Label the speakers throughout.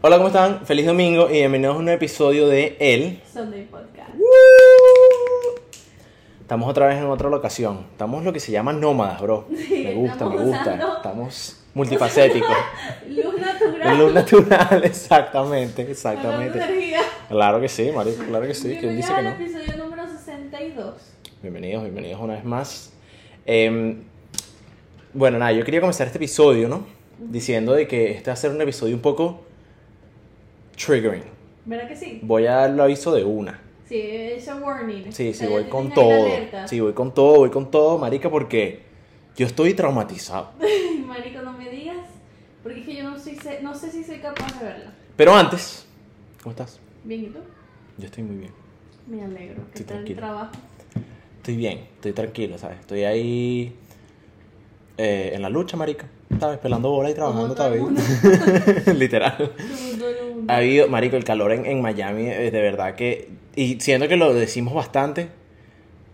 Speaker 1: Hola, ¿cómo están? Feliz domingo y bienvenidos a un nuevo episodio de El.
Speaker 2: Sunday Podcast.
Speaker 1: Estamos otra vez en otra locación. Estamos lo que se llama nómadas, bro.
Speaker 2: Sí,
Speaker 1: me gusta, me gusta. Estamos multifacéticos.
Speaker 2: Luz natural.
Speaker 1: Luz natural, exactamente, exactamente. Claro que sí, marico, claro que sí. ¿Quién dice que no?
Speaker 2: episodio número 62.
Speaker 1: Bienvenidos, bienvenidos una vez más. Em, bueno, nada, yo quería comenzar este episodio, ¿no? Diciendo de que este va a ser un episodio un poco triggering.
Speaker 2: ¿Verdad que sí?
Speaker 1: Voy a dar el aviso de una.
Speaker 2: Sí, es un warning.
Speaker 1: Sí, sí,
Speaker 2: O sea,
Speaker 1: voy con todo. Sí, voy con todo, voy con todo, marica, porque yo estoy traumatizado.
Speaker 2: Ay, Marico, no me digas. Porque es que yo no, soy, sé- no sé si soy capaz de verla.
Speaker 1: Pero antes, ¿cómo estás?
Speaker 2: Bien, ¿y tú?
Speaker 1: Yo estoy muy bien.
Speaker 2: Me alegro. ¿Qué
Speaker 1: Estoy
Speaker 2: tal el
Speaker 1: tranquilo.
Speaker 2: trabajo?
Speaker 1: Estoy bien, estoy tranquilo, ¿sabes? Estoy ahí eh, en la lucha, marica. ¿Sabes? Pelando bola y trabajando todavía. Literal. Ha habido, marico, el calor en, en Miami es de verdad que... Y siento que lo decimos bastante,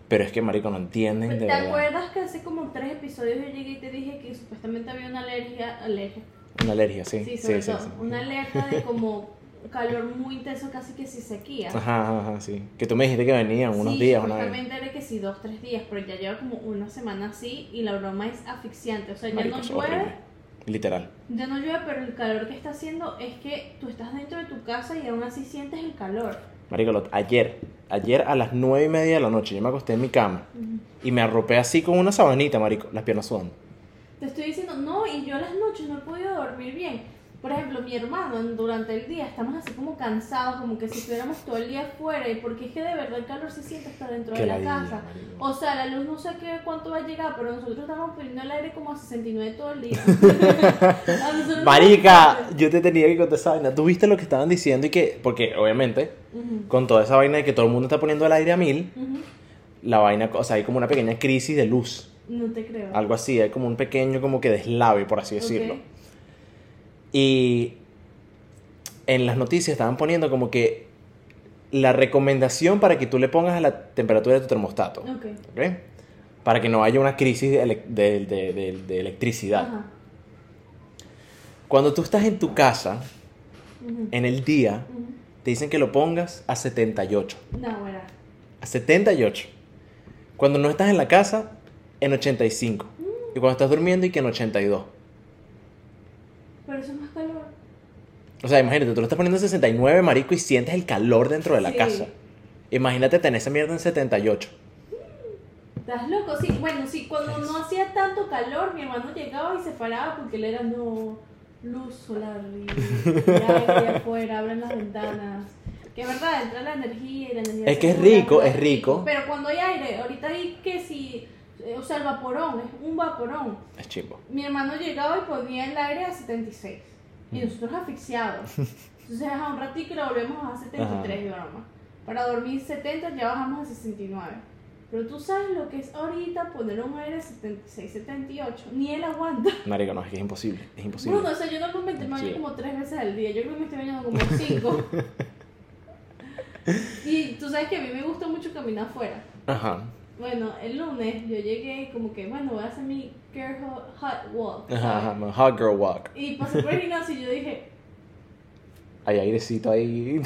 Speaker 1: pero es que, marico, no entienden de
Speaker 2: ¿Te
Speaker 1: verdad.
Speaker 2: acuerdas que hace como tres episodios yo llegué y te dije que supuestamente había una alergia, alergia,
Speaker 1: Una alergia, sí.
Speaker 2: sí,
Speaker 1: Sí,
Speaker 2: sobre
Speaker 1: sí,
Speaker 2: todo,
Speaker 1: sí.
Speaker 2: una alerta de como calor muy intenso, casi que si sequía.
Speaker 1: Ajá, ajá, sí. Que tú me dijiste que venían unos
Speaker 2: sí,
Speaker 1: días, una vez.
Speaker 2: era que sí, dos, tres días, pero ya lleva como una semana así y la broma es asfixiante, o sea, ya no llueve,
Speaker 1: horrible. Literal.
Speaker 2: ya no llueve, pero el calor que está haciendo es que tú estás dentro de tu casa y aún así sientes el calor.
Speaker 1: Marico, ayer, ayer a las nueve y media de la noche, yo me acosté en mi cama y me arropé así con una sabanita, marico, las piernas sudando.
Speaker 2: Te estoy diciendo, no, y yo las noches no he podido dormir bien. Por ejemplo, mi hermano durante el día estamos así como cansados, como que si estuviéramos todo el día fuera, y porque es que de verdad el calor se siente hasta dentro de la casa. O sea, la luz no sé qué cuánto va a llegar, pero nosotros estamos poniendo el aire como a 69 todo el día.
Speaker 1: Marica, yo te tenía que contar esa vaina. ¿Tú viste lo que estaban diciendo y que, porque obviamente, con toda esa vaina de que todo el mundo está poniendo el aire a mil, la vaina, o sea, hay como una pequeña crisis de luz.
Speaker 2: No te creo.
Speaker 1: Algo así, hay como un pequeño como que deslave, por así decirlo. Y en las noticias estaban poniendo como que la recomendación para que tú le pongas a la temperatura de tu termostato.
Speaker 2: Ok.
Speaker 1: Para que no haya una crisis de, ele- de- de- de- de electricidad.
Speaker 2: Ajá.
Speaker 1: Cuando tú estás en tu casa, en el día, te dicen que lo pongas a 78.
Speaker 2: No, bueno.
Speaker 1: A 78. Cuando no estás en la casa, en 85. Y cuando estás durmiendo, y que en 82.
Speaker 2: Pero eso es más calor.
Speaker 1: O sea, imagínate, tú lo estás poniendo en 69, marico, y sientes el calor dentro de la
Speaker 2: Sí.
Speaker 1: casa. Imagínate tener esa mierda en 78.
Speaker 2: ¿Estás loco? Sí, bueno, sí, cuando no hacía tanto calor, mi hermano llegaba y se paraba porque él era no luz solar y afuera, abren las ventanas. Que es verdad, entra la energía y la energía.
Speaker 1: Es que es rico, es rico.
Speaker 2: Pero cuando hay aire, ahorita hay que si, eh, o sea, el vaporón, es un vaporón.
Speaker 1: Es chimbo.
Speaker 2: Mi hermano llegaba y ponía el aire a 76 y nosotros asfixiados. Entonces a un ratito y lo volvemos a 73 de broma. Para dormir 70 ya bajamos a 69. Pero tú sabes lo que es ahorita poner un aire a 76, 78. Ni él aguanta.
Speaker 1: Marico, no, es que es imposible. Es imposible.
Speaker 2: Bruno, o sea, yo normalmente me baño
Speaker 1: Sí.
Speaker 2: como tres veces al día. Yo creo que me estoy bañando como cinco. y tú sabes que a mí me gusta mucho caminar afuera.
Speaker 1: Ajá.
Speaker 2: Bueno, el lunes yo llegué como que, bueno, voy a hacer mi girl hot walk.
Speaker 1: Ajá, ajá. Hot girl walk.
Speaker 2: Y pasé por el gimnasio y yo dije,
Speaker 1: Hay airecito ahí.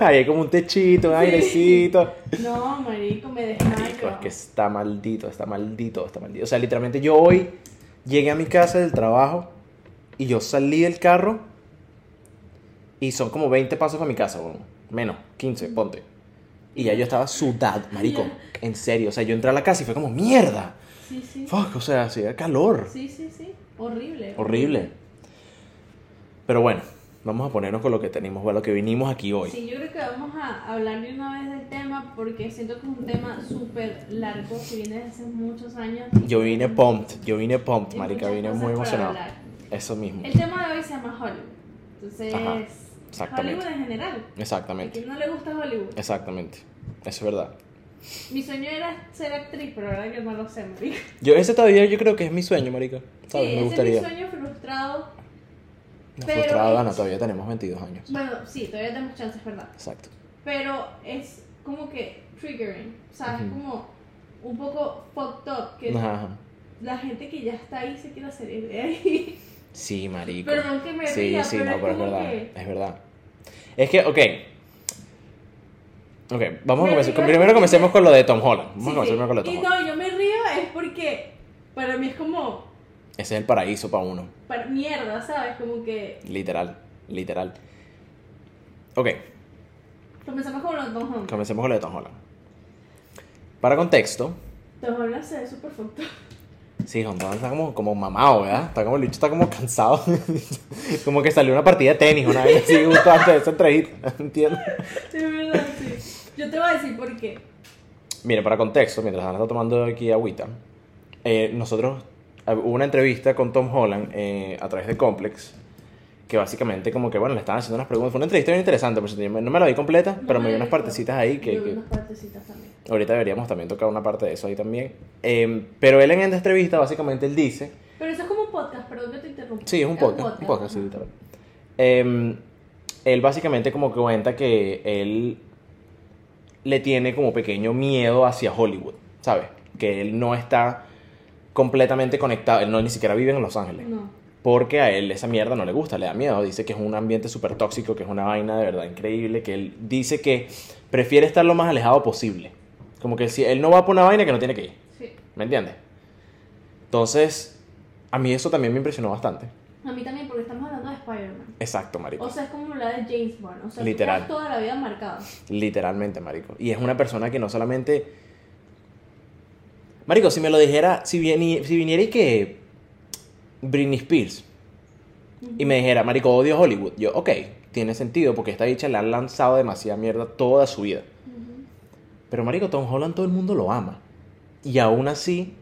Speaker 1: hay como un techito, un airecito.
Speaker 2: no, marico, me desmayo.
Speaker 1: es que está maldito, está maldito, está maldito. O sea, literalmente yo hoy llegué a mi casa del trabajo y yo salí del carro y son como 20 pasos para mi casa, bueno, menos, 15, ponte. Y ya yo estaba sudado, marico, en serio. O sea, yo entré a la casa y fue como, mierda.
Speaker 2: Sí, sí.
Speaker 1: Fuck, o sea, hacía calor.
Speaker 2: Sí, sí, sí. Horrible.
Speaker 1: Horrible. Pero bueno, vamos a ponernos con lo que tenemos, con lo que vinimos aquí hoy.
Speaker 2: Sí, yo creo que vamos a hablar de una vez del tema porque siento que es un tema súper largo que viene desde hace muchos años.
Speaker 1: Yo vine pumped, yo vine pumped, marica, vine muy emocionado. Eso mismo.
Speaker 2: El tema de hoy se llama Hollywood. Entonces,
Speaker 1: Ajá, exactamente.
Speaker 2: Hollywood en general. ¿A
Speaker 1: Exactamente,
Speaker 2: quién no le gusta Hollywood?
Speaker 1: exactamente. Eso es verdad.
Speaker 2: Mi sueño era ser actriz, pero verdad que no lo sé, marico.
Speaker 1: Yo ese todavía yo creo que es mi sueño, marica.
Speaker 2: Sí,
Speaker 1: ¿Sabes? me
Speaker 2: ese
Speaker 1: gustaría.
Speaker 2: es mi sueño frustrado.
Speaker 1: No,
Speaker 2: pero
Speaker 1: frustrada,
Speaker 2: es-
Speaker 1: Dana, todavía tenemos 22 años.
Speaker 2: Bueno, sí, todavía tenemos chances, ¿verdad?
Speaker 1: Exacto.
Speaker 2: Pero es como que triggering, ¿sabes?
Speaker 1: Ujú.
Speaker 2: Como un poco fucked up que
Speaker 1: Ajá, ajá.
Speaker 2: la gente que ya está ahí se quiere salir de ahí.
Speaker 1: Sí, marico.
Speaker 2: Perdón que me
Speaker 1: Sí,
Speaker 2: ría,
Speaker 1: sí,
Speaker 2: pero
Speaker 1: no, pero es verdad.
Speaker 2: que-
Speaker 1: Es verdad. Es que, ok. Ok, vamos a
Speaker 2: Me
Speaker 1: comenzar.
Speaker 2: río
Speaker 1: Primero comencemos con lo de Tom Holland. Vamos
Speaker 2: Sí,
Speaker 1: a comenzar con lo de Tom
Speaker 2: Y
Speaker 1: Holland.
Speaker 2: no, yo me río es porque para mí es como
Speaker 1: Ese es el paraíso para uno.
Speaker 2: para mierda, ¿sabes? Como que
Speaker 1: Literal. Literal. Ok,
Speaker 2: comenzamos con los Tom Holland.
Speaker 1: comencemos con lo de Tom Holland. Para contexto,
Speaker 2: Tom Holland se ve súper up.
Speaker 1: Sí, Holland está como, como mamado, ¿verdad? Está como el bicho está como cansado. como que salió una partida de tenis una vez así justo antes de esa entrevista. ¿Entiendes?
Speaker 2: De verdad, sí. Yo te voy a decir por qué.
Speaker 1: Mire, para contexto, mientras Ana está tomando aquí agüita, eh, nosotros eh, hubo una entrevista con Tom Holland eh, a través de Complex, que básicamente como que, bueno, le estaban haciendo unas preguntas. Fue una entrevista bien interesante, cierto. no me la vi completa,
Speaker 2: No
Speaker 1: pero me vi unas partecitas ahí que,
Speaker 2: Yo vi unas partecitas también.
Speaker 1: ahorita deberíamos también tocar una parte de eso ahí también. Eh, pero él en esta entrevista, básicamente, él dice...
Speaker 2: Pero eso es como un podcast, perdón que te interrumpa.
Speaker 1: Sí, es un podcast, un podcast, sí,
Speaker 2: ajá.
Speaker 1: literal. Eh, él básicamente como que cuenta que él le tiene como pequeño miedo hacia Hollywood, ¿sabes? Que él no está completamente conectado, él no ni siquiera vive en Los Ángeles.
Speaker 2: No.
Speaker 1: Porque a él esa mierda no le gusta, le da miedo. Dice que es un ambiente súper tóxico, que es una vaina de verdad increíble, que él dice que prefiere estar lo más alejado posible. Como que si él no va por una vaina que no tiene que ir.
Speaker 2: Sí.
Speaker 1: ¿Me entiendes? Entonces, a mí eso también me impresionó bastante.
Speaker 2: A mí también, porque estamos hablando de Spider-Man.
Speaker 1: Exacto, marico.
Speaker 2: O sea, es como la de James Bond. O sea,
Speaker 1: Literal.
Speaker 2: tú toda la vida marcado.
Speaker 1: Literalmente, marico. Y es una persona que no solamente... Marico, si me lo dijera, si, vieni- si viniera y que... Britney Spears y me dijera, marico, odio Hollywood. Yo, ok, tiene sentido porque esta dicha le han lanzado demasiada mierda toda su vida. Pero, marico, Tom Holland todo el mundo lo ama. Y aún así,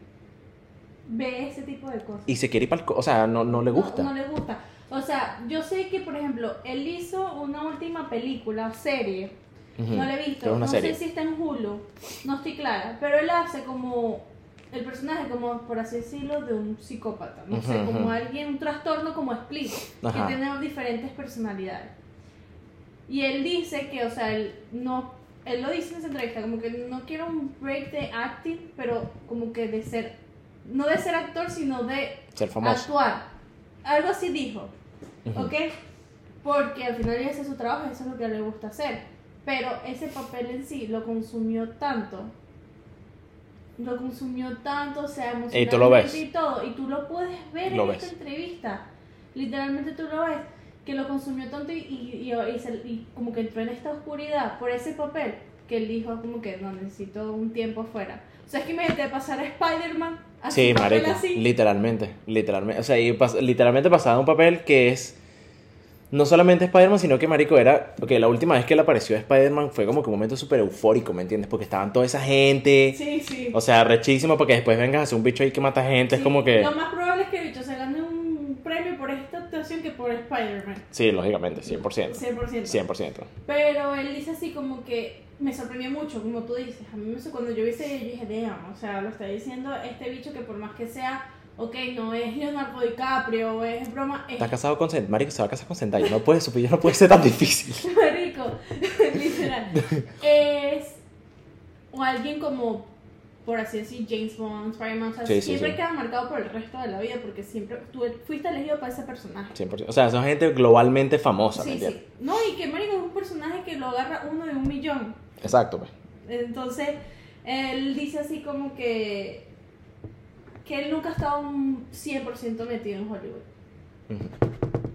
Speaker 2: Ve ese tipo de cosas.
Speaker 1: y se quiere ir para O sea, no, no le gusta.
Speaker 2: No, no le gusta. O sea, yo sé que, por ejemplo, él hizo una última película o serie. No la he visto. No
Speaker 1: serie.
Speaker 2: sé si está en Hulu. No estoy clara. Pero él hace como el personaje, como por así decirlo, de un psicópata. No sé, como alguien, un trastorno como Split.
Speaker 1: Ajá.
Speaker 2: Que tiene diferentes personalidades. Y él dice que, o sea, él no. Él lo dice en esa entrevista, como que no quiero un break de acting, pero como que de ser. No de ser actor, sino de
Speaker 1: Ser famoso.
Speaker 2: actuar. Algo así dijo. ¿Ok? Porque al final ella hace su trabajo, eso es lo que le gusta hacer. Pero ese papel en sí lo consumió tanto. Lo consumió tanto, o sea, emocionalmente
Speaker 1: Y tú lo ves.
Speaker 2: y todo. Y tú lo puedes ver
Speaker 1: Lo
Speaker 2: en
Speaker 1: ves.
Speaker 2: esta entrevista. Literalmente tú lo ves. Que lo consumió tanto y, y, y- se- y como que entró en esta oscuridad por ese papel. Que él dijo como que no, necesito un tiempo afuera. O sea, es que me de pasar a Spider-Man. así,
Speaker 1: Sí, marico,
Speaker 2: así.
Speaker 1: literalmente, literalmente, o sea, y pas- literalmente pasaba un papel que es no solamente Spider-Man, sino que marico era, porque la última vez que él apareció Spider-Man fue como que un momento súper eufórico, ¿me entiendes? Porque estaban toda esa gente,
Speaker 2: Sí, sí.
Speaker 1: o sea, rechísimo, porque después vengas a hacer un bicho ahí que mata gente, es
Speaker 2: Sí,
Speaker 1: como que,
Speaker 2: Lo más probable es que el bicho se gane un premio por esta actuación que por Spider-Man.
Speaker 1: sí, lógicamente, 100%,
Speaker 2: 100%.
Speaker 1: 100%.
Speaker 2: Pero él dice así como que me sorprendió mucho, como tú dices. A mí me cuando yo vi ese yo dije, damn, o sea, lo está diciendo este bicho que por más que sea, ok, no es Leonardo DiCaprio, es broma, es
Speaker 1: Estás casado con Zendaya, marico, se va a casar con Zendaya, no puede, su no puede ser tan difícil.
Speaker 2: marico, literal. Es o alguien como, por así decir, James Bond, Spider-Man, o sea,
Speaker 1: Sí, sí,
Speaker 2: siempre
Speaker 1: sí.
Speaker 2: queda marcado por el resto de la vida porque siempre tú fuiste elegido para ese personaje.
Speaker 1: 100%. O sea, son gente globalmente famosa, ¿me
Speaker 2: Sí, sí. No, y que Marico es un personaje que lo agarra uno de un millón.
Speaker 1: Exacto, pues.
Speaker 2: Entonces, él dice así como que que él nunca ha estado un 100% metido en Hollywood.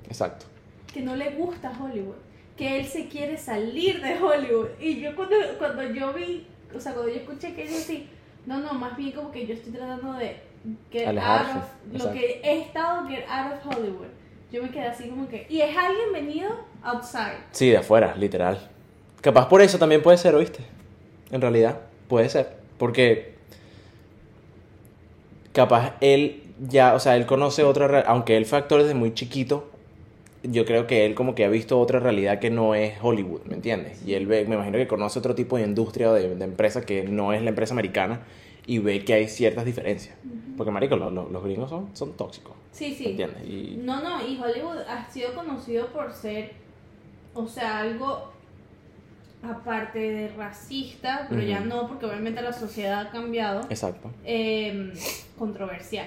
Speaker 1: Exacto.
Speaker 2: Que no le gusta Hollywood. Que él se quiere salir de Hollywood. Y yo cuando, cuando yo vi, o sea, cuando yo escuché que él así, no, no, más bien como que yo estoy tratando de get
Speaker 1: Alejarse,
Speaker 2: out of, lo
Speaker 1: exacto.
Speaker 2: que he estado, get out of Hollywood. Yo me quedé así como que, y es alguien venido outside.
Speaker 1: Sí, de afuera, literal. Capaz por eso también puede ser, ¿oíste? En realidad, puede ser. Porque capaz él ya, o sea, él conoce otra, re- aunque él fue actor desde muy chiquito, yo creo que él como que ha visto otra realidad que no es Hollywood, ¿me entiendes? Y él ve, me imagino que conoce otro tipo de industria o de, de empresa que no es la empresa americana y ve que hay ciertas diferencias. Porque, marico, lo- lo- los gringos son, son tóxicos,
Speaker 2: Sí,
Speaker 1: ¿me
Speaker 2: sí.
Speaker 1: entiendes? Y
Speaker 2: No, no, y Hollywood ha sido conocido por ser, o sea, algo aparte de racista, pero ya no, porque obviamente la sociedad ha cambiado,
Speaker 1: Exacto.
Speaker 2: eh, controversial.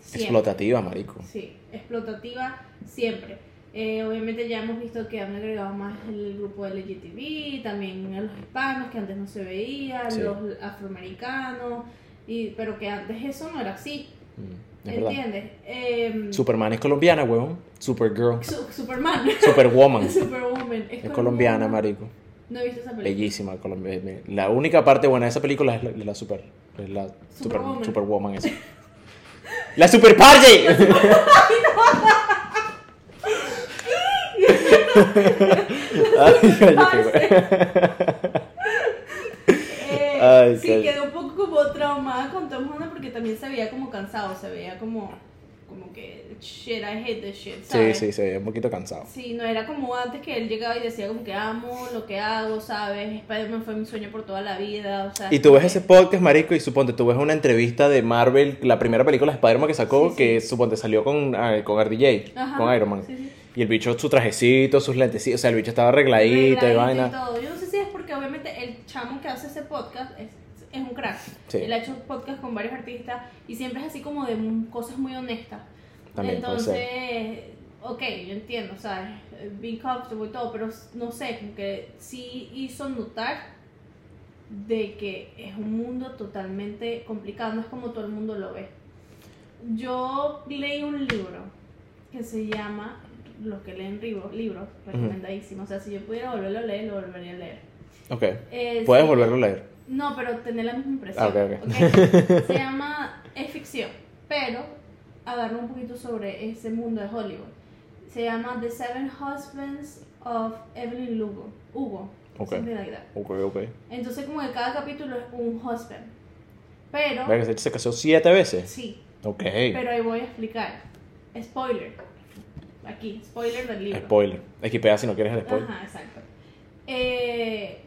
Speaker 2: Siempre.
Speaker 1: Explotativa, marico.
Speaker 2: Sí, explotativa siempre. Eh, obviamente ya hemos visto que han agregado más el grupo LGTB, también a los hispanos que antes no se veía,
Speaker 1: Sí.
Speaker 2: los afroamericanos, y, pero que antes eso no era así,
Speaker 1: Mm, es.
Speaker 2: ¿entiendes? Em,
Speaker 1: Superman es colombiana, weón. Supergirl.
Speaker 2: Su- Superman,
Speaker 1: Superwoman.
Speaker 2: Superwoman, es,
Speaker 1: Es colombiana, marico.
Speaker 2: No he visto esa película.
Speaker 1: Bellísima Colombia. La única parte buena de esa película es la, la super. Es la super,
Speaker 2: Superwoman.
Speaker 1: Superwoman esa. ¡La Super Party! Ay, güey.
Speaker 2: Eh,
Speaker 1: Ay,
Speaker 2: sí, quedó un poco como traumada con Tom Holland porque también se veía como cansado, se veía como que shit, I hate this shit,
Speaker 1: Sí,
Speaker 2: ¿sabes?
Speaker 1: sí, se ve un poquito cansado.
Speaker 2: Sí, no era como antes que él llegaba y decía como que amo lo que hago, ¿sabes? Spider-Man fue mi sueño por toda la vida, o sea...
Speaker 1: Y tú ves
Speaker 2: que-
Speaker 1: ese podcast, marico, y suponte, tú ves una entrevista de Marvel, la primera película de Spider-Man que sacó,
Speaker 2: Sí, sí.
Speaker 1: que suponte salió con, ah, con RDJ,
Speaker 2: Ajá,
Speaker 1: con Iron Man.
Speaker 2: sí, sí.
Speaker 1: Y el bicho, su trajecito, sus lentecitos, o sea, el bicho estaba arregladito y
Speaker 2: Arregladito
Speaker 1: vaina.
Speaker 2: y todo. Yo no sé si es porque obviamente el chamo que hace ese podcast es, es un crack.
Speaker 1: Sí.
Speaker 2: Él ha hecho podcast con varios artistas y siempre es así como de cosas muy honestas.
Speaker 1: También
Speaker 2: Entonces, ok, yo entiendo, o sea, being comfortable y todo, pero no sé, como que sí hizo notar de que es un mundo totalmente complicado, no es como todo el mundo lo ve. Yo leí un libro que se llama, los que leen libros, libros recomendadísimo, o sea, si yo pudiera volverlo a leer, lo volvería a leer.
Speaker 1: Ok.
Speaker 2: Eh,
Speaker 1: Puedes
Speaker 2: se-
Speaker 1: volverlo a leer.
Speaker 2: no, pero tener la misma impresión.
Speaker 1: Ah, ok, ok.
Speaker 2: ¿ok? Se llama, es ficción, pero agarra un poquito sobre ese mundo de Hollywood. Se llama The Seven Husbands of Evelyn Lugo. Hugo.
Speaker 1: Ok.
Speaker 2: something like that.
Speaker 1: Ok, ok.
Speaker 2: Entonces como que cada capítulo es un husband. Pero,
Speaker 1: Verga, se casó siete veces.
Speaker 2: sí,
Speaker 1: Ok.
Speaker 2: pero ahí voy a explicar. Spoiler. Aquí, spoiler del libro.
Speaker 1: Spoiler. Equipea si no quieres el spoiler.
Speaker 2: Ajá, exacto. Eh,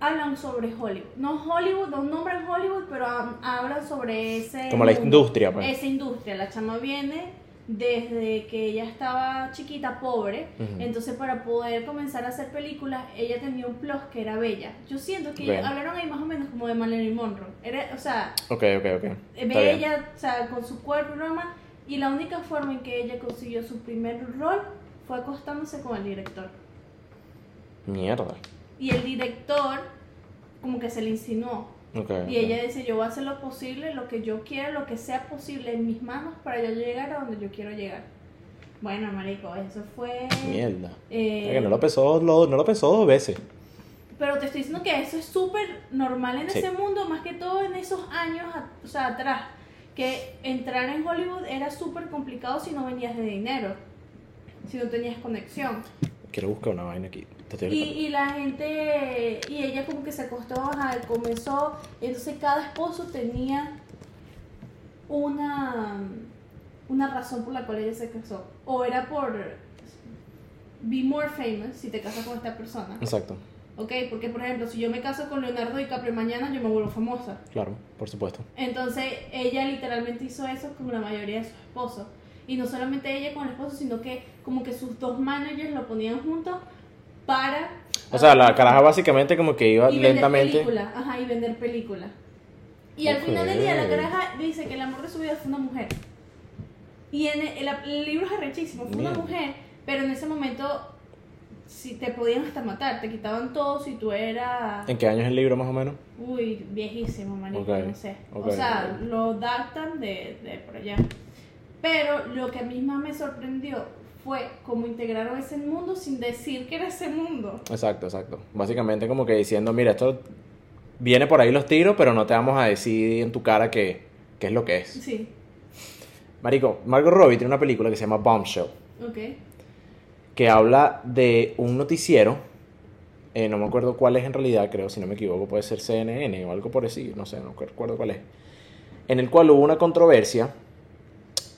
Speaker 2: hablan sobre Hollywood. No Hollywood, no nombran Hollywood, pero ha- hablan sobre ese.
Speaker 1: Como la industria, pues.
Speaker 2: Esa industria. La chama viene desde que ella estaba chiquita, pobre. Entonces, para poder comenzar a hacer películas, ella tenía un plus que era bella. Yo siento que hablaron ahí más o menos como de Marilyn Monroe. Era, o sea,
Speaker 1: Ok, ok, ok. Está bien.
Speaker 2: bella, o sea, con su cuerpo y broma. Y la única forma en que ella consiguió su primer rol fue acostándose con el director.
Speaker 1: Mierda.
Speaker 2: Y el director como que se le insinuó.
Speaker 1: Ok.
Speaker 2: Y ella dice, yo voy a hacer lo posible, lo que yo quiera, lo que sea posible en mis manos para yo llegar a donde yo quiero llegar. Bueno, marico, eso fue...
Speaker 1: Mierda.
Speaker 2: eh,
Speaker 1: que no lo pensó, lo- no lo pensó dos veces.
Speaker 2: Pero te estoy diciendo que eso es súper normal en
Speaker 1: Sí.
Speaker 2: ese mundo, más que todo en esos años, o sea, atrás. Que entrar en Hollywood era súper complicado si no venías de dinero, si no tenías conexión.
Speaker 1: Quiero buscar una vaina aquí.
Speaker 2: Y, y la gente, y ella como que se acostó, ajá, comenzó, entonces cada esposo tenía una, una razón por la cual ella se casó. O era por be more famous si te casas con esta persona.
Speaker 1: Exacto.
Speaker 2: ¿Ok? Porque, por ejemplo, si yo me caso con Leonardo DiCaprio mañana, yo me vuelvo famosa.
Speaker 1: Claro, por supuesto.
Speaker 2: Entonces, ella literalmente hizo eso con la mayoría de sus esposos. Y no solamente ella con el esposo, sino que como que sus dos managers lo ponían juntos para...
Speaker 1: O sea, la caraja básicamente como que iba
Speaker 2: y
Speaker 1: lentamente.
Speaker 2: películas, ajá, y vender películas. Y al
Speaker 1: Ok.
Speaker 2: final del día la caraja dice que el amor de su vida fue una mujer. Y en el, el- el libro es arrechísimo, fue una
Speaker 1: Mierda.
Speaker 2: mujer, pero en ese momento si te podían hasta matar, te quitaban todo si tú eras...
Speaker 1: ¿En qué año es el libro más o menos?
Speaker 2: Uy, viejísimo, marico,
Speaker 1: Ok,
Speaker 2: no sé.
Speaker 1: ok,
Speaker 2: o sea, lo datan de, de por allá. Pero lo que a mí más me sorprendió fue cómo integraron ese mundo sin decir que era ese mundo.
Speaker 1: Exacto, exacto. Básicamente como que diciendo, mira, esto viene por ahí los tiros, pero no te vamos a decir en tu cara qué, qué es lo que es.
Speaker 2: Sí,
Speaker 1: Marico, Margot Robbie tiene una película que se llama Bombshell,
Speaker 2: ok.
Speaker 1: que habla de un noticiero, eh, no me acuerdo cuál es en realidad, creo, si no me equivoco, puede ser CNN o algo por así, no sé, no recuerdo cuál es, en el cual hubo una controversia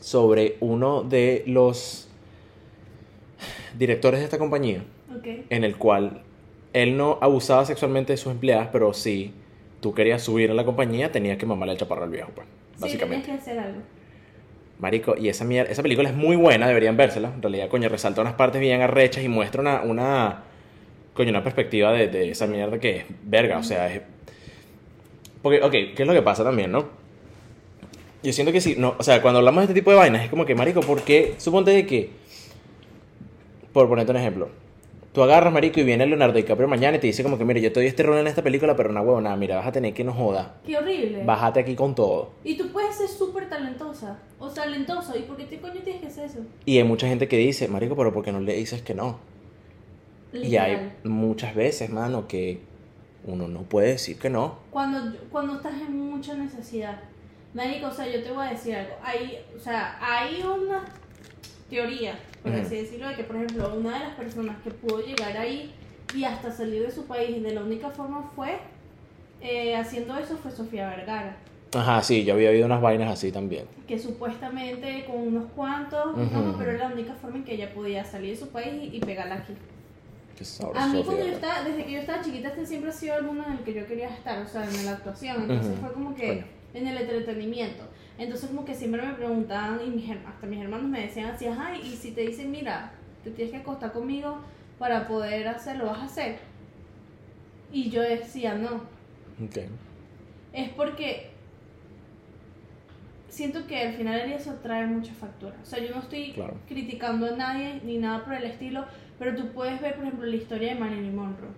Speaker 1: sobre uno de los directores de esta compañía,
Speaker 2: Ok.
Speaker 1: en el cual él no abusaba sexualmente de sus empleadas, pero si tú querías subir a la compañía, tenías que mamarle el chaparro al viejo, pues,
Speaker 2: Sí,
Speaker 1: básicamente.
Speaker 2: tenías que hacer algo.
Speaker 1: Marico, y esa, mier- esa película es muy buena, deberían vérsela. En realidad, coño, resalta unas partes bien arrechas y muestra una, una coño, una perspectiva de, de esa mierda que es verga, o sea, es... Porque, ok, ¿qué es lo que pasa también, no? yo siento que sí, no, o sea, cuando hablamos de este tipo de vainas es como que, marico, ¿por qué? Suponte de que, por ponerte un ejemplo, tú agarras, marico, y viene Leonardo DiCaprio mañana y te dice como que, mire, yo te doy este rol en esta película, pero una huevona, mira, vas a tener que no joda,
Speaker 2: Qué horrible.
Speaker 1: bájate aquí con todo.
Speaker 2: Y tú puedes ser súper talentosa o talentoso. ¿Y por qué te coño tienes que hacer eso?
Speaker 1: Y hay mucha gente que dice, marico, pero ¿por qué no le dices que no? Y hay muchas veces, mano, que uno no puede decir que no.
Speaker 2: Cuando, cuando estás en mucha necesidad. Marico, o sea, yo te voy a decir algo. Hay, o sea, hay una teoría, por
Speaker 1: Ujú.
Speaker 2: así decirlo, de que, por ejemplo, una de las personas que pudo llegar ahí y hasta salir de su país de la única forma fue eh, haciendo eso fue Sofía Vergara.
Speaker 1: Ajá, sí, yo había oído unas vainas así también.
Speaker 2: Que supuestamente con unos cuantos,
Speaker 1: Ujú.
Speaker 2: no, pero era la única forma en que ella podía salir de su país y, y pegarla aquí.
Speaker 1: Qué sabroso,
Speaker 2: A mí cuando yo estaba, desde que yo estaba chiquita, este siempre ha sido el mundo en el que yo quería estar, o sea, en la actuación. Entonces
Speaker 1: Ujú.
Speaker 2: fue como que
Speaker 1: Coño.
Speaker 2: en el entretenimiento. Entonces como que siempre me preguntaban, y mis, hasta mis hermanos me decían así, ajá, y si te dicen, mira, te tienes que acostar conmigo para poder hacerlo, vas a hacer. Y yo decía, no,
Speaker 1: Ok.
Speaker 2: es porque siento que al final el eso trae mucha factura. O sea, yo no estoy
Speaker 1: Claro.
Speaker 2: criticando a nadie ni nada por el estilo, pero tú puedes ver, por ejemplo, la historia de Marilyn Monroe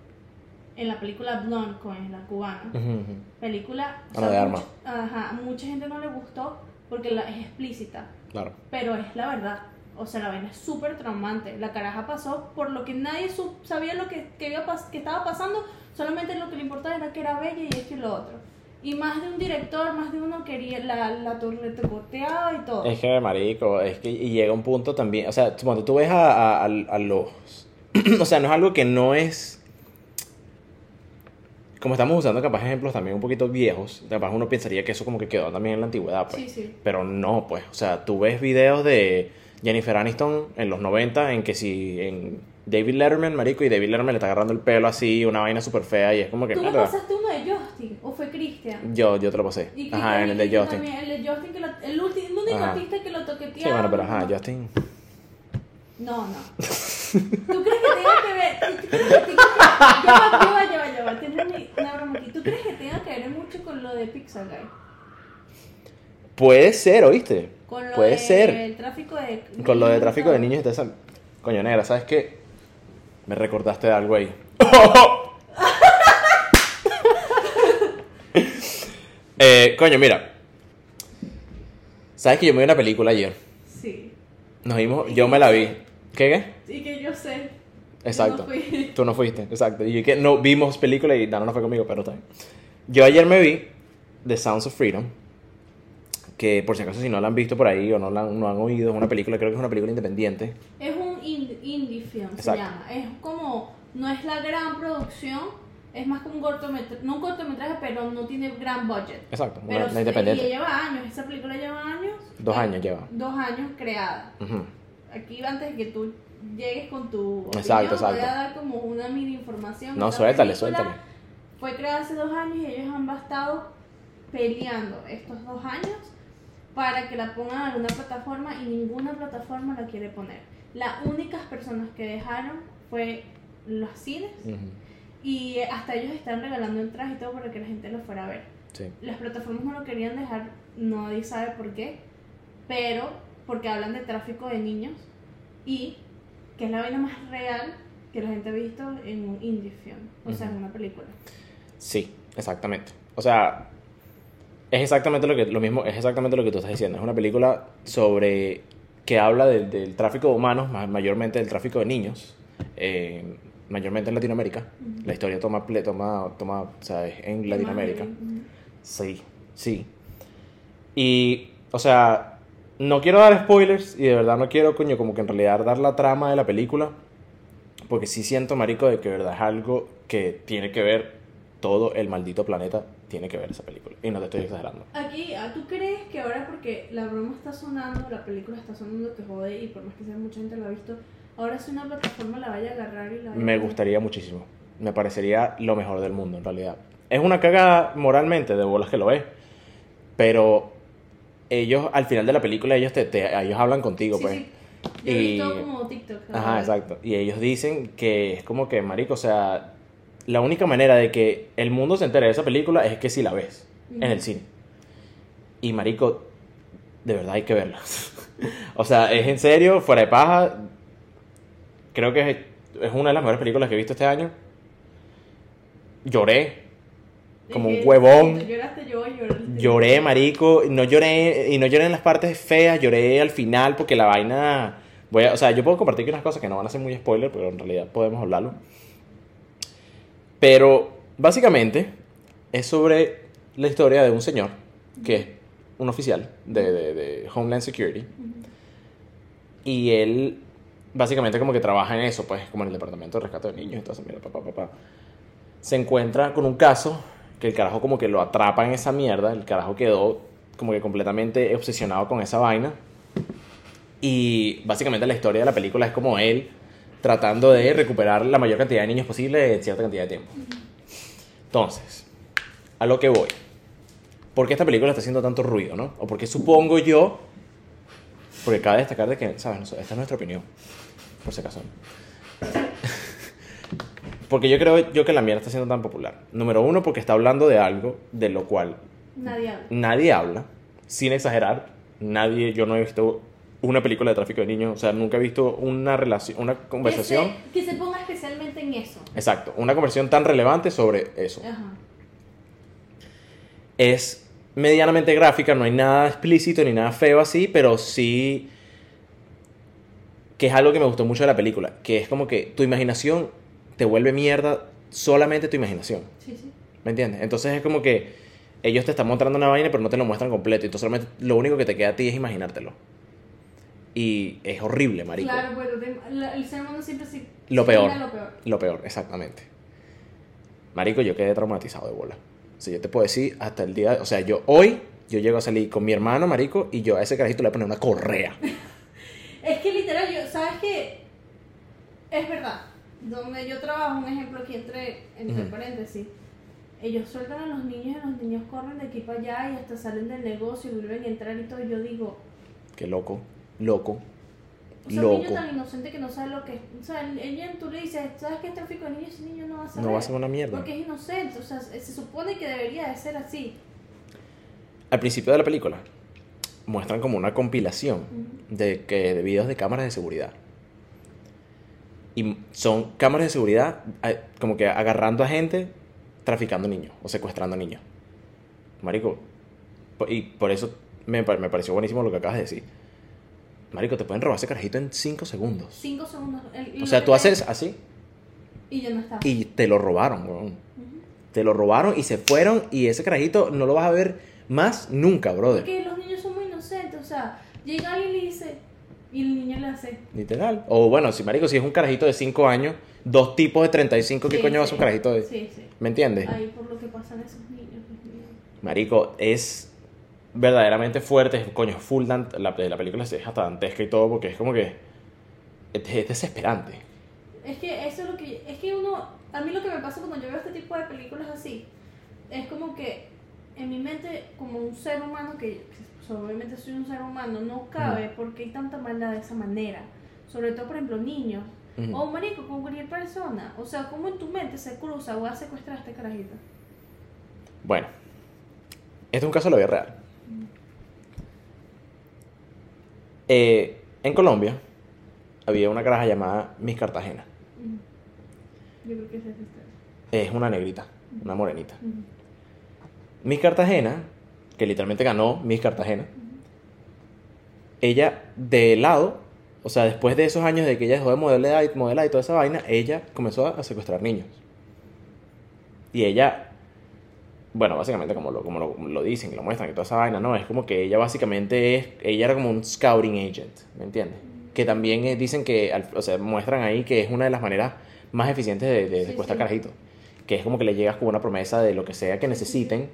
Speaker 2: en la película Blonde con la cubana.
Speaker 1: Ujú, ujú.
Speaker 2: Película, o
Speaker 1: Ana de
Speaker 2: mucha,
Speaker 1: Armas.
Speaker 2: ajá, mucha gente no le gustó porque la, es explícita,
Speaker 1: Claro.
Speaker 2: pero es la verdad. O sea, la vaina es súper traumante. La caraja pasó por lo que nadie sup- sabía lo que, que, iba pas- que estaba pasando, solamente lo que le importaba era que era bella y esto y lo otro. Y más de un director, más de uno quería, la, la torre tocoteaba y todo.
Speaker 1: Es que, marico, es que y llega un punto también, o sea, suponte, tú ves a, a, a- a los... o sea, no es algo que no es... Como estamos usando capaz ejemplos también un poquito viejos, capaz uno pensaría que eso como que quedó también en la antigüedad, pues.
Speaker 2: Sí, sí.
Speaker 1: Pero no, pues, o sea, tú ves videos de Jennifer Aniston en los 90 en que si en David Letterman, marico, y David Letterman le está agarrando el pelo así, una vaina súper fea y es como que...
Speaker 2: ¿Tú me pasaste uno de Justin o fue Cristian?
Speaker 1: Yo, yo te lo pasé.
Speaker 2: Y
Speaker 1: Ajá, en el de Justin.
Speaker 2: también, el de Justin, que lo- el, último, artista que lo toqueteaba.
Speaker 1: Sí, bueno, pero ajá, Justin...
Speaker 2: No, no. ¿Tú crees que tenga que ver? ¿Tú crees que tenga que Ya va, ya va, ya va, ya va. Tengo una- broma aquí. ¿Tú crees que tenga que ver mucho con lo de Pixar Guy?
Speaker 1: Puede ser, ¿oíste?
Speaker 2: Con lo
Speaker 1: Puede
Speaker 2: de
Speaker 1: ser.
Speaker 2: el tráfico de
Speaker 1: Con lo de tráfico de niños y eso. Coño, negra, ¿sabes qué? Me recordaste de algo ahí. eh, coño, mira. ¿Sabes que yo me vi una película ayer?
Speaker 2: Sí.
Speaker 1: Nos vimos, yo me la vi. ¿Qué qué?
Speaker 2: Y que yo sé.
Speaker 1: Exacto.
Speaker 2: Yo no fui.
Speaker 1: Tú no fuiste, exacto. Y que no vimos película y Dana no fue conmigo, pero también. Yo ayer me vi The Sounds of Freedom. Que por si acaso si no la han visto por ahí o no la han, no han oído, es una película, creo que es una película independiente.
Speaker 2: Es un ind- indie film, se
Speaker 1: Exacto.
Speaker 2: llama. Es como, no es la gran producción, es más como un cortometraje, no un cortometraje, pero no tiene gran budget.
Speaker 1: Exacto, una,
Speaker 2: Pero
Speaker 1: una
Speaker 2: sí,
Speaker 1: independiente.
Speaker 2: Y lleva años, esa película lleva años.
Speaker 1: Dos años lleva.
Speaker 2: Dos años creada.
Speaker 1: Ujú.
Speaker 2: Aquí antes de que tú llegues con tu opinión,
Speaker 1: Exacto,
Speaker 2: voy
Speaker 1: exacto.
Speaker 2: a dar como una mini información.
Speaker 1: No,
Speaker 2: Esta
Speaker 1: suéltale, suéltale.
Speaker 2: Fue creada hace dos años y ellos han estado peleando estos dos años para que la pongan en alguna plataforma y ninguna plataforma la quiere poner. Las únicas personas que dejaron fue los cines
Speaker 1: Ujú.
Speaker 2: y hasta ellos están regalando entradas y todo para que la gente lo fuera a ver.
Speaker 1: Sí.
Speaker 2: Las plataformas no lo querían dejar, nadie sabe por qué, pero porque hablan de tráfico de niños y que es la vaina más real que la gente ha visto en un indie film, o sea, en una película.
Speaker 1: Sí, exactamente. O sea, es exactamente lo que lo mismo, es exactamente lo que tú estás diciendo. Es una película sobre que habla del, del tráfico de humanos, ma- mayormente del tráfico de niños, eh, mayormente en Latinoamérica.
Speaker 2: Ujú.
Speaker 1: La historia toma, toma, toma, o sea, es en Latinoamérica.
Speaker 2: Ujú.
Speaker 1: Sí, sí. Y, o sea, no quiero dar spoilers y de verdad no quiero, coño, como que en realidad dar la trama de la película. Porque sí siento, marico, de que de verdad es algo que tiene que ver todo el maldito planeta, tiene que ver esa película. Y no te estoy exagerando.
Speaker 2: Aquí, ah, ¿tú crees que ahora porque la broma está sonando, la película está sonando, que jode y por más que sea mucha gente lo ha visto, ahora si una plataforma la vaya a agarrar y la vaya
Speaker 1: Me
Speaker 2: a-
Speaker 1: gustaría muchísimo. Me parecería lo mejor del mundo, en realidad. Es una cagada moralmente, de bolas que lo es. Pero ellos, al final de la película, ellos, te, te- ellos hablan contigo,
Speaker 2: Sí,
Speaker 1: pues.
Speaker 2: sí. Yo he
Speaker 1: Y-
Speaker 2: visto como TikTok.
Speaker 1: Ajá, exacto. Y ellos dicen que es como que, marico, o sea, la única manera de que el mundo se entere de esa película es que si la ves en el cine. Y marico, de verdad hay que verla. o sea, es en serio, fuera de paja. Creo que es, es una de las mejores películas que he visto este año. Lloré. Como un huevón.
Speaker 2: Lloraste, yo lloré.
Speaker 1: Lloré, marico. No lloré, y no lloré en las partes feas, lloré al final porque la vaina. Voy a- o sea, yo puedo compartir aquí unas cosas que no van a ser muy spoiler, pero en realidad podemos hablarlo. Pero básicamente es sobre la historia de un señor que es un oficial de, de- de Homeland Security. Y él básicamente como que trabaja en eso, pues, como en el departamento de rescate de niños eso. Mira, papá, papá. Se encuentra con un caso que el carajo como que lo atrapa en esa mierda. El carajo quedó como que completamente obsesionado con esa vaina. Y básicamente la historia de la película es como él tratando de recuperar la mayor cantidad de niños posible en cierta cantidad de tiempo. Entonces, a lo que voy. ¿Por qué esta película está haciendo tanto ruido, no? O porque supongo yo, porque cabe destacar de que, ¿sabes? Esta es nuestra opinión, por si acaso. Porque yo creo yo que la mierda está siendo tan popular. Número uno, porque está hablando de algo de lo cual
Speaker 2: Nadie habla.
Speaker 1: nadie habla, sin exagerar. Nadie, yo no he visto una película de tráfico de niños, o sea, nunca he visto una relación, una conversación.
Speaker 2: Que se, que se ponga especialmente en eso.
Speaker 1: Exacto, una conversación tan relevante sobre eso.
Speaker 2: Ajá.
Speaker 1: Es medianamente gráfica, no hay nada explícito ni nada feo así, pero sí que es algo que me gustó mucho de la película, que es como que tu imaginación te vuelve mierda solamente tu imaginación.
Speaker 2: Sí, sí.
Speaker 1: ¿Me entiendes? Entonces es como que ellos te están mostrando una vaina, pero no te lo muestran completo. Entonces solamente lo único que te queda a ti es imaginártelo. Y es horrible, marico.
Speaker 2: Claro, bueno, te- la- el ser humano siempre se.
Speaker 1: Lo peor.
Speaker 2: Lo peor.
Speaker 1: Lo peor, exactamente. Marico, yo quedé traumatizado de bola. O sea, yo te puedo decir, hasta el día... O sea, yo hoy, yo llego a salir con mi hermano, marico, y yo a ese carajito le voy a poner una correa.
Speaker 2: Es que literal, yo, ¿sabes qué? Es verdad. Donde yo trabajo, un ejemplo aquí entre, entre paréntesis. Ellos sueltan a los niños y los niños corren de aquí para allá y hasta salen del negocio y vuelven a entrar y todo. Y yo digo,
Speaker 1: Qué loco, loco,
Speaker 2: o sea, un niño tan inocente que no sabe lo que es. O sea, ella tú le dices, ¿sabes qué es tráfico de niños? Ese niño no va a saber.
Speaker 1: No va a ser una mierda.
Speaker 2: Porque es inocente. O sea, se supone que debería de ser así.
Speaker 1: Al principio de la película, muestran como una compilación de, que, de videos de cámaras de seguridad. Y son cámaras de seguridad eh, como que agarrando a gente traficando niños o secuestrando niños. Marico, y por eso me, me pareció buenísimo lo que acabas de decir. Marico, te pueden robar ese carajito en 5 segundos.
Speaker 2: Cinco segundos. el-
Speaker 1: O sea, tú haces así
Speaker 2: Y yo no estaba.
Speaker 1: y te lo robaron, weón.
Speaker 2: Ujú.
Speaker 1: Te lo robaron y se fueron y ese carajito no lo vas a ver más nunca, brother.
Speaker 2: Porque los niños son muy inocentes, o sea, llega alguien y le dice, y el niño le hace.
Speaker 1: Literal. O bueno, si marico, si es un carajito de 5 años, dos tipos de 35, ¿qué
Speaker 2: Sí,
Speaker 1: coño va a ser un carajito de...
Speaker 2: Sí, sí.
Speaker 1: ¿Me entiendes?
Speaker 2: Ahí por lo que pasan esos niños. Mío.
Speaker 1: Marico, es verdaderamente fuerte, es, coño, full la, la película es hasta dantesca y todo, porque es como que es, es desesperante.
Speaker 2: Es que eso es lo que. Es que uno. A mí lo que me pasa cuando yo veo este tipo de películas así, es como que en mi mente, como un ser humano, que pues, obviamente soy un ser humano, no cabe porque hay tanta maldad de esa manera. Sobre todo, por ejemplo, niños. O marico, con cualquier persona. O sea, como en tu mente se cruza, voy a secuestrar a este carajito.
Speaker 1: Bueno, este es un caso de la vida real. Eh, en Colombia había una caraja llamada Miss Cartagena.
Speaker 2: Yo creo que es este.
Speaker 1: Es una negrita, una morenita. Miss Cartagena, que literalmente ganó Miss Cartagena, ella de lado, o sea, después de esos años de que ella dejó de modelar, y- modelar y toda esa vaina, ella comenzó a secuestrar niños. Y ella, bueno, básicamente como lo, como lo, lo dicen, que lo muestran y toda esa vaina, no, es como que ella básicamente es, ella era como un scouting agent, ¿me entiendes? Que también eh, dicen que, o sea, muestran ahí que es una de las maneras más eficientes de, de secuestrar
Speaker 2: sí.
Speaker 1: carajitos. Que es como que le llegas con una promesa de lo que sea que necesiten.